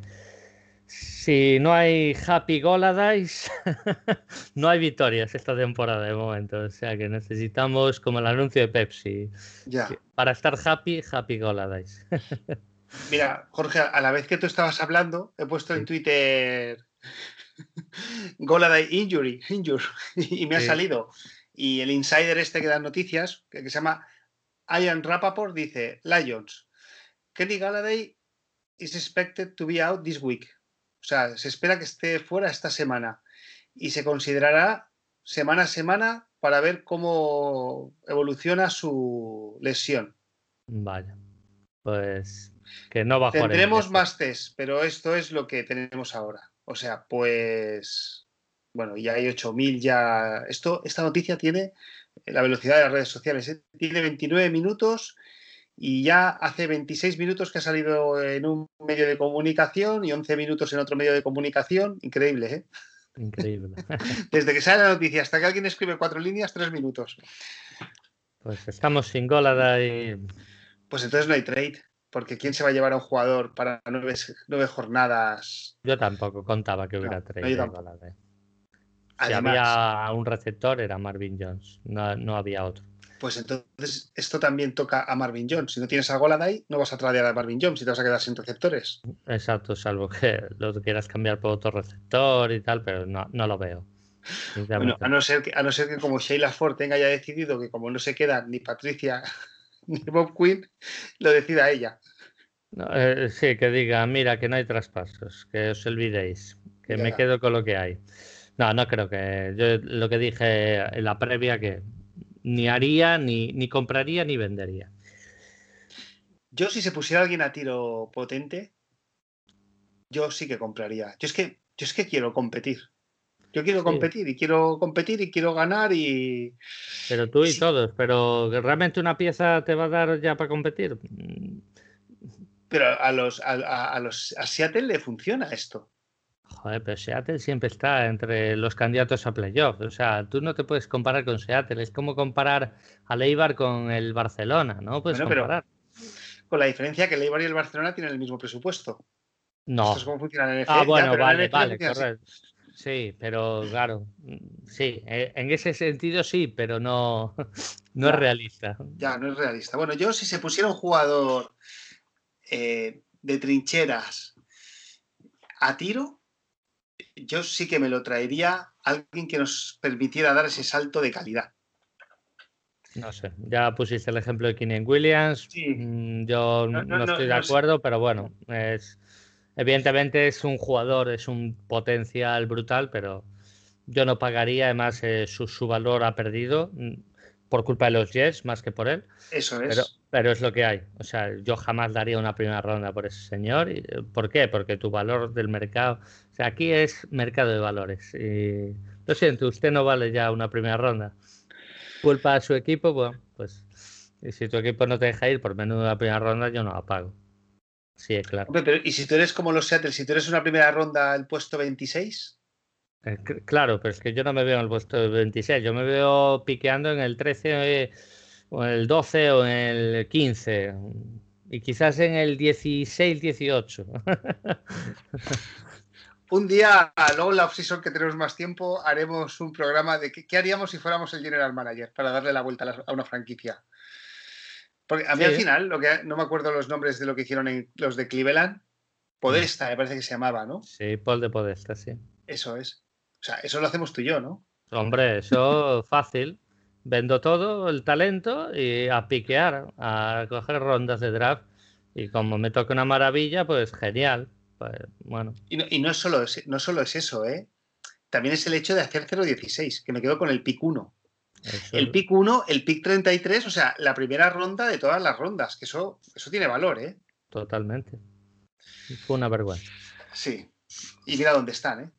si no hay Happy Goladice, [laughs] no hay victorias esta temporada de momento. O sea que necesitamos, como el anuncio de Pepsi, para estar happy, Happy Goladice. [laughs] Mira, Jorge, a la vez que tú estabas hablando, he puesto en Twitter [laughs] Goladay Injury, injury y me ha salido. Y el insider este que da noticias, que, se llama Ian Rappaport, dice: Lions, Kenny Galladay is expected to be out this week. O sea, se espera que esté fuera esta semana y se considerará semana a semana para ver cómo evoluciona su lesión. Vaya, pues que no va a Tendremos más test, pero esto es lo que tenemos ahora. O sea, pues bueno, ya hay 8000 ya. Esto, esta noticia tiene la velocidad de las redes sociales. ¿eh? Tiene 29 minutos y ya hace 26 minutos que ha salido en un medio de comunicación y 11 minutos en otro medio de comunicación. Increíble, ¿eh? Increíble. [laughs] Desde que sale la noticia hasta que alguien escribe cuatro líneas, tres minutos. Pues estamos sin golada y. Pues entonces no hay trade, porque ¿quién se va a llevar a un jugador para nueve, jornadas? Yo tampoco contaba que hubiera trade. Si había un receptor era Marvin Jones, no había otro pues entonces esto también toca a Marvin Jones. Si no tienes a Goladay, no vas a tradear a Marvin Jones y te vas a quedar sin receptores. Exacto, salvo que lo quieras cambiar por otro receptor y tal, pero no, lo veo. Bueno, a no, ser que, a no ser que como Sheila Ford tenga ya decidido que como no se queda ni Patricia [laughs] ni Bob Quinn, lo decida ella. Eh, sí, que diga, mira, que no hay traspasos, que os olvidéis, que me quedo con lo que hay. No, no creo que. Yo lo que dije en la previa, que ni haría, ni, ni compraría, ni vendería. Yo, si se pusiera alguien a tiro potente, yo sí que compraría. Yo es que, yo es que quiero competir. Yo quiero competir y quiero competir y quiero ganar y. Pero tú y todos, pero ¿realmente una pieza te va a dar ya para competir? Pero a los a, a los a Seattle le funciona esto. Joder, pero Seattle siempre está entre los candidatos a playoff. O sea, tú no te puedes comparar con Seattle. Es como comparar a Leibar con el Barcelona, ¿no? Puedes comparar. con la diferencia que el Eibar y el Barcelona tienen el mismo presupuesto. No. Esto es cómo funciona el NFL. Ah, bueno, vale, vale, correcto. Sí, pero claro, sí, eh, en ese sentido sí, pero no, [laughs] no es realista. Ya, no es realista. Bueno, yo si se pusiera un jugador eh, de trincheras a tiro, yo sí que me lo traería alguien que nos permitiera dar ese salto de calidad. No sé, ya pusiste el ejemplo de Keenan Williams. Mm, yo no, estoy de acuerdo, pero bueno, es, evidentemente es un jugador, es un potencial brutal, pero yo no pagaría, además eh, su, valor ha perdido por culpa de los Jets más que por él. Eso es. Pero, es lo que hay. O sea, yo jamás daría una primera ronda por ese señor. ¿Por qué? Porque tu valor del mercado. O sea, aquí es mercado de valores. Y lo siento, usted no vale ya una primera ronda. Culpa a su equipo, bueno, pues. Y si tu equipo no te deja ir por menos de una primera ronda, yo no la pago. Sí, claro. pero, ¿y si tú eres como los Seattle, si tú eres una primera ronda el puesto 26? Eh, claro, pero es que yo no me veo en el puesto 26, yo me veo piqueando en el 13 eh, o en el 12 o en el 15 y quizás en el 16, 18. [laughs] un día, luego en la off-season que tenemos más tiempo, haremos un programa de qué, haríamos si fuéramos el general manager para darle la vuelta a, una franquicia. Porque a mí al final, lo que no me acuerdo los nombres de lo que hicieron en, los de Cleveland, Podesta, me parece que se llamaba, ¿no? Sí, Paul de Podesta, sí. Eso es. O sea, eso lo hacemos tú y yo, ¿no? Hombre, eso [laughs] fácil. Vendo todo el talento y a piquear, a coger rondas de draft. Y como me toque una maravilla, pues genial. Pues, bueno. Y no, y no, es solo, no solo es eso, ¿eh? También es el hecho de hacer 0.16, que me quedo con el pick 1. El pick 1, el pick 33, o sea, la primera ronda de todas las rondas, que eso, eso tiene valor, ¿eh? Totalmente. Fue una vergüenza. Sí. Y mira dónde están, ¿eh?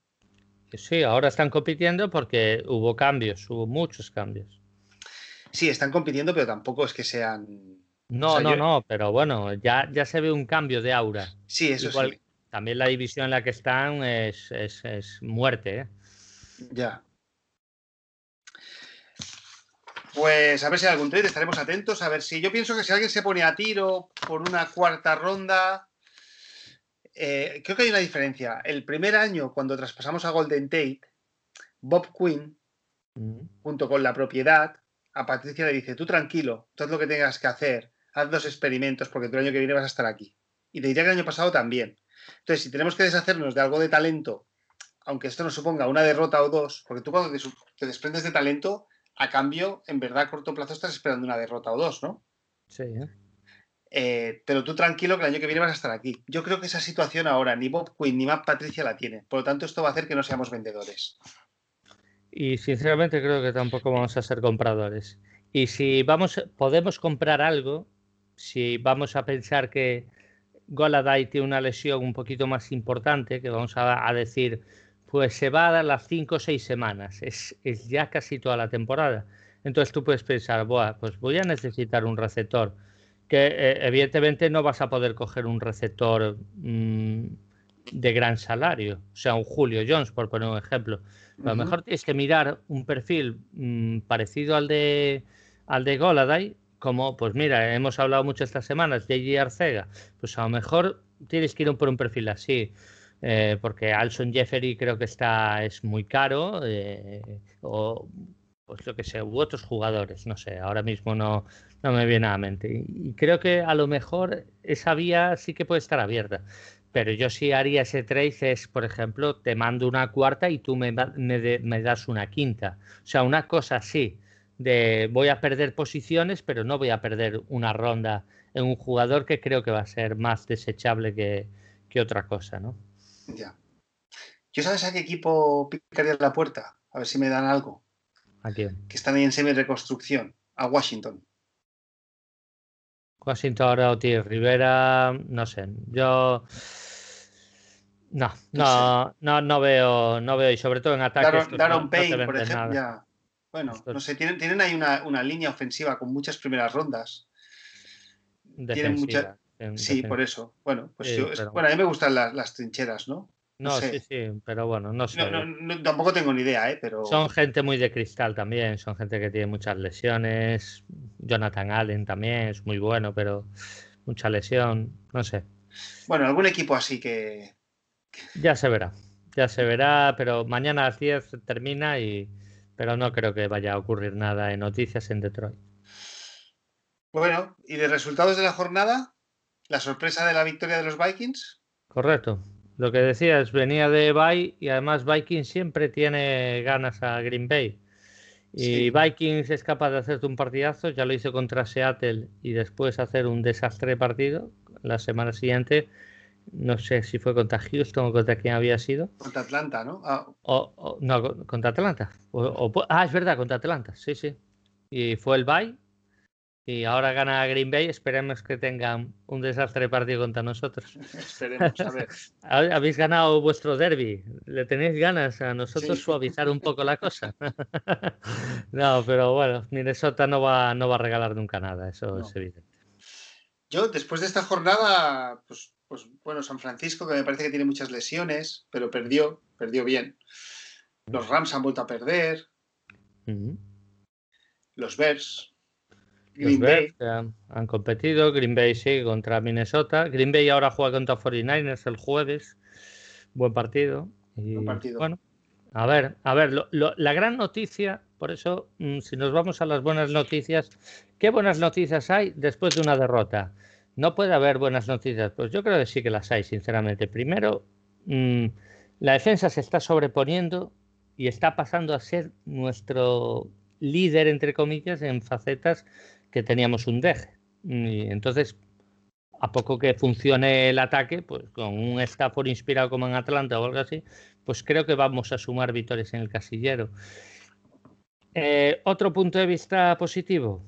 Sí, ahora están compitiendo porque hubo cambios, hubo muchos cambios. Sí, están compitiendo, pero tampoco es que sean. No, no, no, pero bueno, ya, ya se ve un cambio de aura. Sí, eso sí. También la división en la que están es, es, muerte. ¿eh? Ya. Pues a ver si hay algún trade, estaremos atentos. A ver si yo pienso que si alguien se pone a tiro por una cuarta ronda, eh, creo que hay una diferencia. El primer año, cuando traspasamos a Golden Tate, Bob Quinn, mm. junto con la propiedad, a Patricia le dice: Tú tranquilo, todo lo que tengas que hacer, haz dos experimentos porque tú el año que viene vas a estar aquí. Y te diría que el año pasado también. Entonces, si tenemos que deshacernos de algo de talento, aunque esto nos suponga una derrota o dos, porque tú cuando te, desprendes de talento, a cambio, en verdad, a corto plazo estás esperando una derrota o dos, ¿no? Sí. ¿eh? Eh, pero tú tranquilo que el año que viene vas a estar aquí. Yo creo que esa situación ahora ni Bob Quinn ni Matt Patricia la tiene. Por lo tanto, esto va a hacer que no seamos vendedores. Y sinceramente creo que tampoco vamos a ser compradores. Y si vamos, podemos comprar algo, si vamos a pensar que Goladay tiene una lesión un poquito más importante, que vamos a, decir, pues se va a dar las 5 o 6 semanas, es, ya casi toda la temporada. Entonces tú puedes pensar, pues voy a necesitar un receptor que eh, evidentemente no vas a poder coger un receptor mm, de gran salario, o sea, un Julio Jones, por poner un ejemplo. A lo mejor tienes que mirar un perfil mm, parecido al de al de Goladay, como, pues mira, hemos hablado mucho estas semanas, JJ Arcega, pues a lo mejor tienes que ir por un perfil así. Eh, porque Alson Jeffery creo que está es muy caro eh, o pues lo que sé u otros jugadores no sé ahora mismo no no me viene a la mente. Y, creo que a lo mejor esa vía sí que puede estar abierta. Pero yo sí haría ese trade es, por ejemplo, te mando una cuarta y tú me, me, das una quinta. O sea, una cosa así, de voy a perder posiciones, pero no voy a perder una ronda en un jugador que creo que va a ser más desechable que, que otra cosa, ¿no? Ya. ¿Yo sabes a qué equipo picaría la puerta? A ver si me dan algo. ¿A quién? Que están ahí en semi-reconstrucción. A Washington. Washington ahora o Rivera, no sé. Yo no, no, no, no veo, no veo, y sobre todo en ataques. Daron, Payne, por ejemplo, Bueno, no sé, tienen, tienen ahí una, línea ofensiva con muchas primeras rondas. tienen mucha... Sí, por eso. Bueno, pues yo, bueno, a mí me gustan las trincheras, ¿no? No, sí, sí, pero bueno, no sé. tampoco tengo ni idea, ¿eh? Pero... Son gente muy de cristal también, son gente que tiene muchas lesiones. Jonathan Allen también es muy bueno, pero mucha lesión, no sé. Bueno, algún equipo así que... Ya se verá, ya se verá, pero mañana a las 10 termina y... Pero no creo que vaya a ocurrir nada en noticias en Detroit. Bueno, ¿y de resultados de la jornada? ¿La sorpresa de la victoria de los Vikings? Correcto, lo que decías, venía de Bay y además Vikings siempre tiene ganas a Green Bay. Y Vikings es capaz de hacerte un partidazo, ya lo hizo contra Seattle y después hacer un desastre partido la semana siguiente. No sé si fue contra Houston o contra quién había sido. Contra Atlanta, ¿no? Ah. O, no, contra Atlanta. ah, es verdad, contra Atlanta, sí, sí. Y fue el Bay y ahora gana Green Bay, esperemos que tengan un desastre partido contra nosotros. esperemos, a ver. [laughs] Habéis ganado vuestro derby, le tenéis ganas a nosotros suavizar un poco la cosa. [laughs] no, pero bueno, Minnesota no va, no va a regalar nunca nada, eso es evidente. Yo, después de esta jornada, pues, pues bueno, San Francisco, que me parece que tiene muchas lesiones, pero perdió, perdió bien. Los Rams han vuelto a perder. Los Bears, Green Bay. Han, competido. Green Bay sí contra Minnesota. Green Bay ahora juega contra 49ers el jueves. Buen partido. Buen partido. Bueno, a ver, a ver, la gran noticia, por eso, mm, si nos vamos a las buenas noticias, ¿qué buenas noticias hay después de una derrota? No puede haber buenas noticias. Pues yo creo que sí que las hay, sinceramente. Primero, mm, la defensa se está sobreponiendo y está pasando a ser nuestro líder, entre comillas, en facetas que teníamos un deje. Y entonces, a poco que funcione el ataque, pues con un Stafford inspirado como en Atlanta o algo así, pues creo que vamos a sumar victorias en el casillero. Eh, otro punto de vista positivo,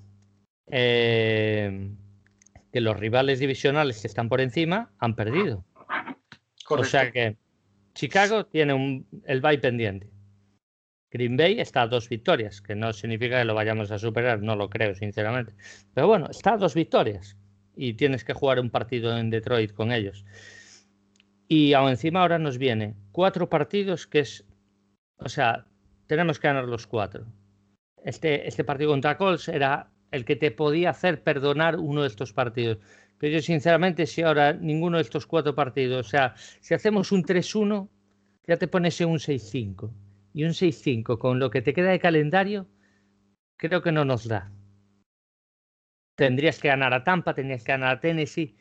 eh, que los rivales divisionales que están por encima han perdido. O sea que Chicago tiene un, el bye pendiente Green Bay está a dos victorias, que no significa que lo vayamos a superar, no lo creo, sinceramente. Pero bueno, está a dos victorias y tienes que jugar un partido en Detroit con ellos. Y aún encima ahora nos viene cuatro partidos que es, o sea, tenemos que ganar los cuatro. Este, este partido contra Colts era el que te podía hacer perdonar uno de estos partidos. Pero yo sinceramente, si ahora ninguno de estos cuatro partidos, o sea, si hacemos un 3-1, ya te pones en un 6-5. Y un 6-5 con lo que te queda de calendario, creo que no nos da. Tendrías que ganar a Tampa, tendrías que ganar a Tennessee.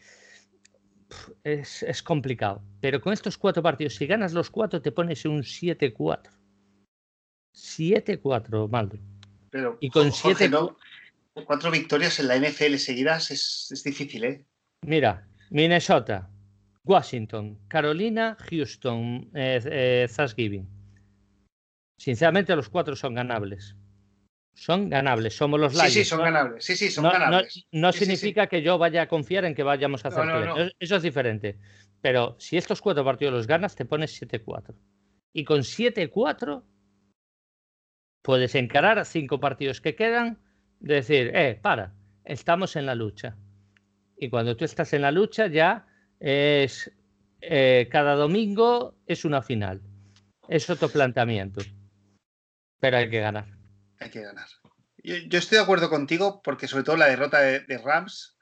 Es, es complicado. Pero con estos cuatro partidos, si ganas los cuatro, te pones en un 7-4. 7-4, Maldo. Pero, Y con Jorge, siete- no, cuatro victorias en la NFL seguidas es, es difícil, ¿eh? Mira, Minnesota, Washington, Carolina, Houston, eh, eh, Thanksgiving. Sinceramente, los cuatro son ganables. Son ganables. Somos los Sí, Lions. sí, son ¿no? ganables. Sí, sí, son no, ganables. no Sí, sí, sí. significa que yo vaya a confiar en que vayamos a hacer. Eso- Eso es diferente. Pero si estos cuatro partidos los ganas, te pones 7-4. Y con 7-4 puedes encarar a cinco partidos que quedan, de decir, eh, para, estamos en la lucha. Y cuando tú estás en la lucha ya es eh, cada domingo es una final. Es otro planteamiento. Pero hay que ganar. Hay que ganar. Yo, yo estoy de acuerdo contigo porque sobre todo la derrota de, de Rams,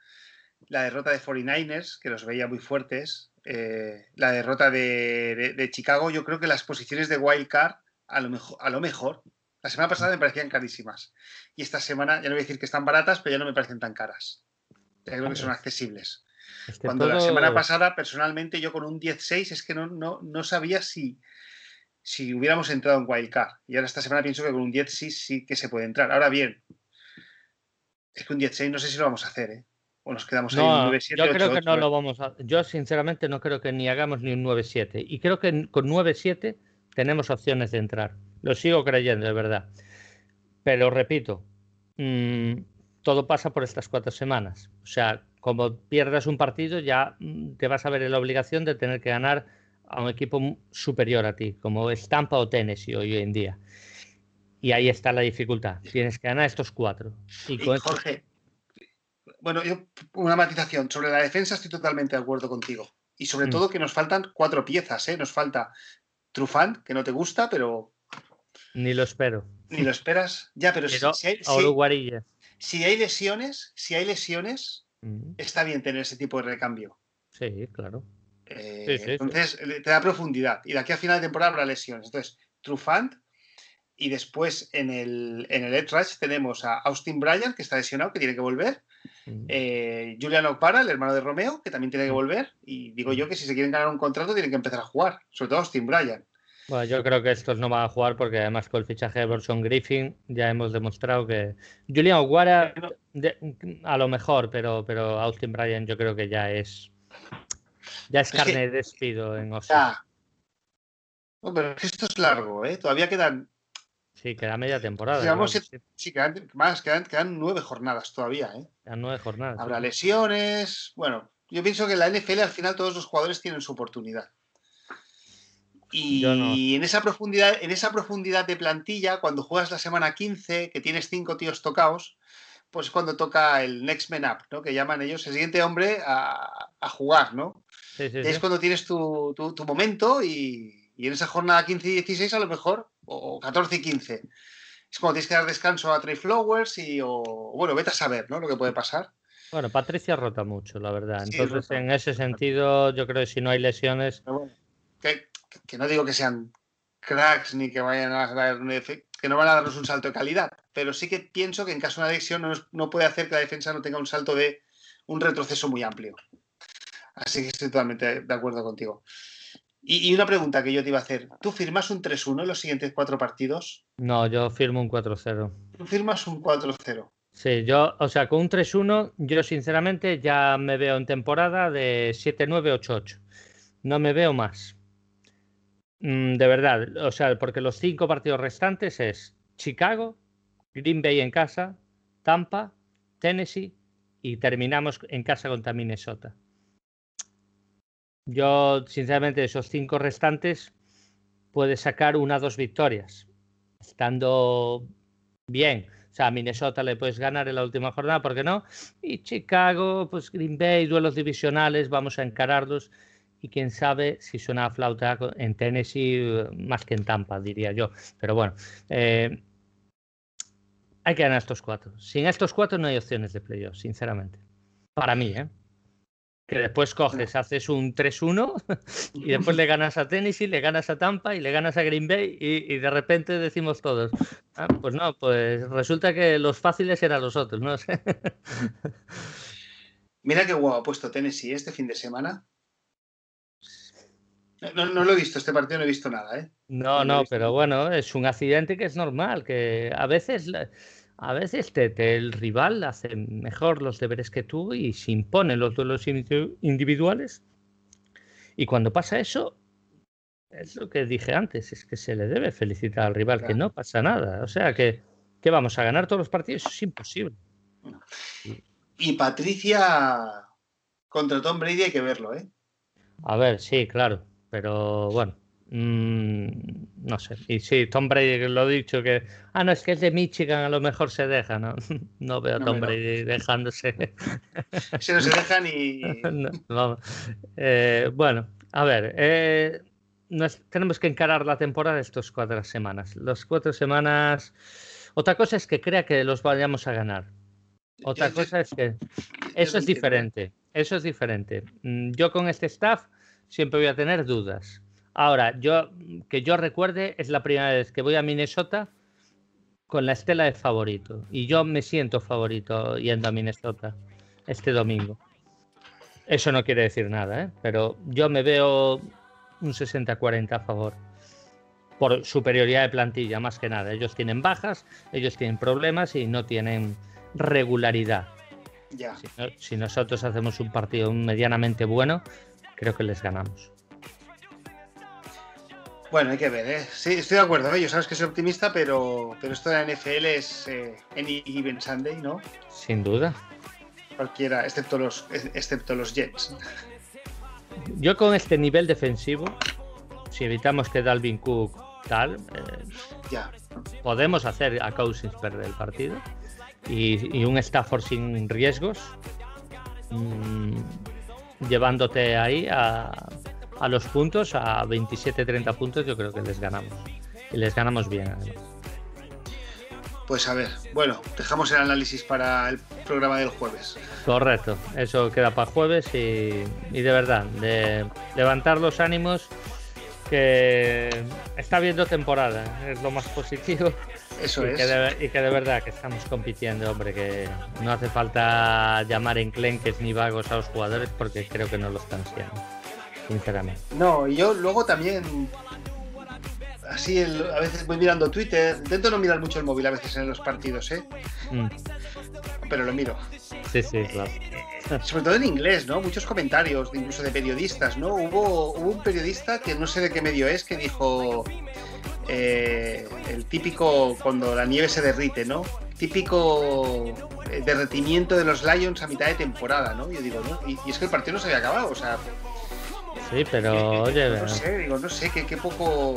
la derrota de 49ers, que los veía muy fuertes, eh, la derrota de, de- de Chicago, yo creo que las posiciones de Wild Card a lo, mejor, a lo mejor, la semana pasada me parecían carísimas. Y esta semana, ya no voy a decir que están baratas, pero ya no me parecen tan caras. Ya creo que son accesibles. Cuando la todo- semana pasada, personalmente, yo con un 10-6 es que no, no, no sabía si, si hubiéramos entrado en Wildcard. Y ahora esta semana pienso que con un 10-6 sí que se puede entrar. Ahora bien, es que un 10-6 no sé si lo vamos a hacer, ¿eh? O nos quedamos ahí en No, un 9-7. yo creo que 8-8, no ¿eh? lo vamos a. Yo, sinceramente, no creo que ni hagamos ni un 9-7. Y creo que con 9-7 tenemos opciones de entrar. Lo sigo creyendo, de verdad. Pero repito, mm, todo pasa por estas cuatro semanas. O sea, como pierdas un partido, ya mm, te vas a ver en la obligación de tener que ganar a un equipo superior a ti, como es Tampa o Tennessee hoy en día. Y ahí está la dificultad. Tienes que ganar estos cuatro. Y con Jorge, bueno, yo una matización. Sobre la defensa estoy totalmente de acuerdo contigo. Y sobre Mm. todo que nos faltan cuatro piezas, ¿eh? Nos falta Trufant, que no te gusta, pero ni lo espero. ni lo esperas. Ya, pero, si- Pero si, hay, si hay lesiones, si hay lesiones, Mm, está bien tener ese tipo de recambio. Sí, claro. Eh, Sí, sí, sí. entonces le- te da profundidad. Y de aquí a final de temporada habrá lesiones. Entonces, Trufant. Y después en el, en el Edge Rush tenemos a Austin Bryan, que está lesionado, que tiene que volver. Mm. Eh, Julian Okpara, el hermano de Romeo, que también tiene que volver. Y digo yo que si se quieren ganar un contrato, tienen que empezar a jugar. Sobre todo Austin Bryan. Bueno, yo creo que estos no van a jugar porque además con el fichaje de Borson Griffin ya hemos demostrado que Julian Oguara a lo mejor, pero, pero Austin Bryan yo creo que ya es ya es carne de despido en Austin. Ya. No, pero esto es largo, ¿eh? Todavía quedan. Sí, queda media temporada. Claro, siete- sí, quedan, más, quedan, quedan nueve jornadas todavía, ¿eh? quedan nueve jornadas. Habrá lesiones. Bueno, yo pienso que en la NFL al final todos los jugadores tienen su oportunidad. Y no. en esa profundidad, en esa profundidad de plantilla, cuando juegas la semana 15, que tienes cinco tíos tocados, pues es cuando toca el next man up, ¿no? Que llaman ellos, el siguiente hombre a, a jugar, ¿no? Sí, sí, Y sí. es cuando tienes tu, tu- tu momento y, y en esa jornada 15 y 16 a lo mejor, o 14 y 15. Es cuando tienes que dar descanso a Trey Flowers y, o, bueno, vete a saber, ¿no? Lo que puede pasar. Bueno, Patricia rota mucho, la verdad. Entonces, en ese sentido, yo creo que si no hay lesiones, bueno, que, que no digo que sean cracks ni que vayan a dar un que no van a darnos un salto de calidad, pero sí que pienso que en caso de una lesión no, no puede hacer que la defensa no tenga un salto de un retroceso muy amplio. Así que estoy totalmente de acuerdo contigo. Y, y una pregunta que yo te iba a hacer. ¿Tú firmas un 3-1 en los siguientes cuatro partidos? no, yo firmo un 4-0. ¿Tú firmas un 4-0? Sí, yo, o sea, con un 3-1, yo sinceramente ya me veo en temporada de 7-9-8-8. No me veo más. Mm, de verdad, o sea, porque los cinco partidos restantes es Chicago, Green Bay en casa, Tampa, Tennessee y terminamos en casa contra Minnesota. Yo, sinceramente, de esos cinco restantes puede sacar una o dos victorias. estando bien. O sea, a Minnesota le puedes ganar en la última jornada, ¿por qué no? Y Chicago, pues Green Bay, duelos divisionales, vamos a encararlos. Y quién sabe si suena a flauta en Tennessee más que en Tampa, diría yo. Pero bueno, eh, hay que ganar estos cuatro. Sin estos cuatro no hay opciones de playoff, sinceramente. Para mí, ¿eh? Que después coges, haces un 3-1 y después le ganas a Tennessee, le ganas a Tampa y le ganas a Green Bay y, de repente decimos todos, ah, pues no, pues resulta que los fáciles eran los otros, no sé. [laughs] Mira qué guapo ha puesto Tennessee este fin de semana. No, lo he visto, este partido no he visto nada, ¿eh? No, no, pero bueno, es un accidente que es normal, que a veces, a veces te, el rival hace mejor los deberes que tú y se imponen los duelos individuales. Y cuando pasa eso, es lo que dije antes, es que se le debe felicitar al rival, que no pasa nada. O sea, que, que vamos a ganar todos los partidos, es imposible. Y Patricia contra Tom Brady hay que verlo, ¿eh? A ver, sí, claro pero bueno, mm, no sé. Y sí, Tom Brady lo he dicho que, ah, no, es que es de Michigan, a lo mejor se deja, ¿no? [laughs] No veo a Tom Brady dejándose. [laughs] Se no se deja ni... [laughs] Eh, bueno, a ver, eh, tenemos que encarar la temporada de estas cuatro semanas. Las cuatro semanas... Otra cosa es que crea que los vayamos a ganar. Otra cosa es que eso es diferente. Eso es diferente. Mm, yo con este staff siempre voy a tener dudas. Ahora, yo que yo recuerde, es la primera vez que voy a Minnesota con la estela de favorito. Y yo me siento favorito yendo a Minnesota este domingo. Eso no quiere decir nada, ¿eh? pero yo me veo un 60-40 a favor. Por superioridad de plantilla, más que nada. Ellos tienen bajas, ellos tienen problemas y no tienen regularidad. Ya. si nosotros hacemos un partido medianamente bueno, creo que les ganamos. Bueno, hay que ver, ¿eh? Sí, estoy de acuerdo, ¿eh? Yo sabes que soy optimista, pero, pero esto de la NFL es eh, any given Sunday, ¿no? Sin duda. Cualquiera, excepto los, excepto los Jets. Yo con este nivel defensivo, si evitamos que Dalvin Cook tal, eh, ya. podemos hacer a Cousins perder el partido y, un Stafford sin riesgos. Mm, llevándote ahí a, los puntos, a 27-30 puntos, yo creo que les ganamos. Y les ganamos bien, además. Pues a ver, bueno, dejamos el análisis para el programa del jueves. Correcto, eso queda para jueves y, y de verdad, de levantar los ánimos, que está viendo temporada, es lo más positivo. Eso y es. Que de, y que de verdad que estamos compitiendo, hombre, que no hace falta llamar enclenques ni vagos a los jugadores porque creo que no lo están siendo, sinceramente. No, y yo luego también, así a veces voy mirando Twitter, intento no mirar mucho el móvil a veces en los partidos, ¿eh? Mm. Pero lo miro. Sí, sí, claro. Sobre todo en inglés, ¿no? Muchos comentarios, incluso de periodistas, ¿no? Hubo, hubo un periodista que no sé de qué medio es, que dijo eh, el típico cuando la nieve se derrite, ¿no? Típico eh, derretimiento de los Lions a mitad de temporada, ¿no? Yo digo, ¿no? Y, es que el partido no se había acabado, o sea. Sí, pero oye. No sé, digo, no sé, qué, poco.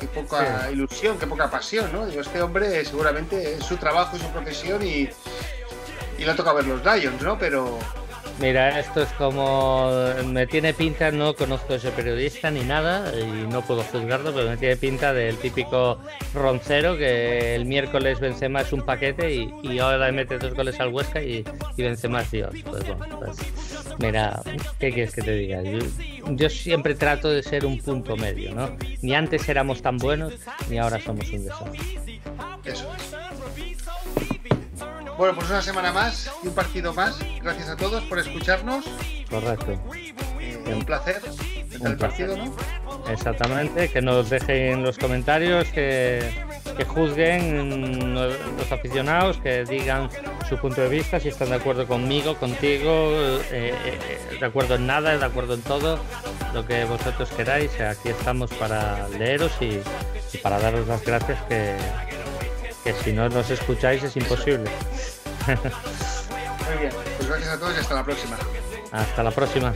Qué poca ilusión, qué poca pasión, ¿no? Digo, este hombre seguramente es su trabajo y su profesión y, y le toca ver los Lions, ¿no? Pero, Mira, esto es como. Me tiene pinta, no conozco ese periodista ni nada y no puedo juzgarlo, pero me tiene pinta del típico roncero que el miércoles vence más un paquete y, ahora mete dos goles al Huesca y, vence más Dios. Pues bueno, pues mira, ¿qué quieres que te diga? Yo, siempre trato de ser un punto medio, ¿no? Ni antes éramos tan buenos ni ahora somos un desastre. Eso es. Bueno, pues una semana más y un partido más. Gracias a todos por escucharnos. Correcto. Eh, un placer el partido, ¿no? Exactamente, que nos dejen los comentarios, que, juzguen los aficionados, que digan su punto de vista, si están de acuerdo conmigo, contigo, eh, eh, de acuerdo en nada, de acuerdo en todo, lo que vosotros queráis. Aquí estamos para leeros y, y para daros las gracias que, que si no nos escucháis es imposible. Muy bien, pues gracias a todos y hasta la próxima. Hasta la próxima.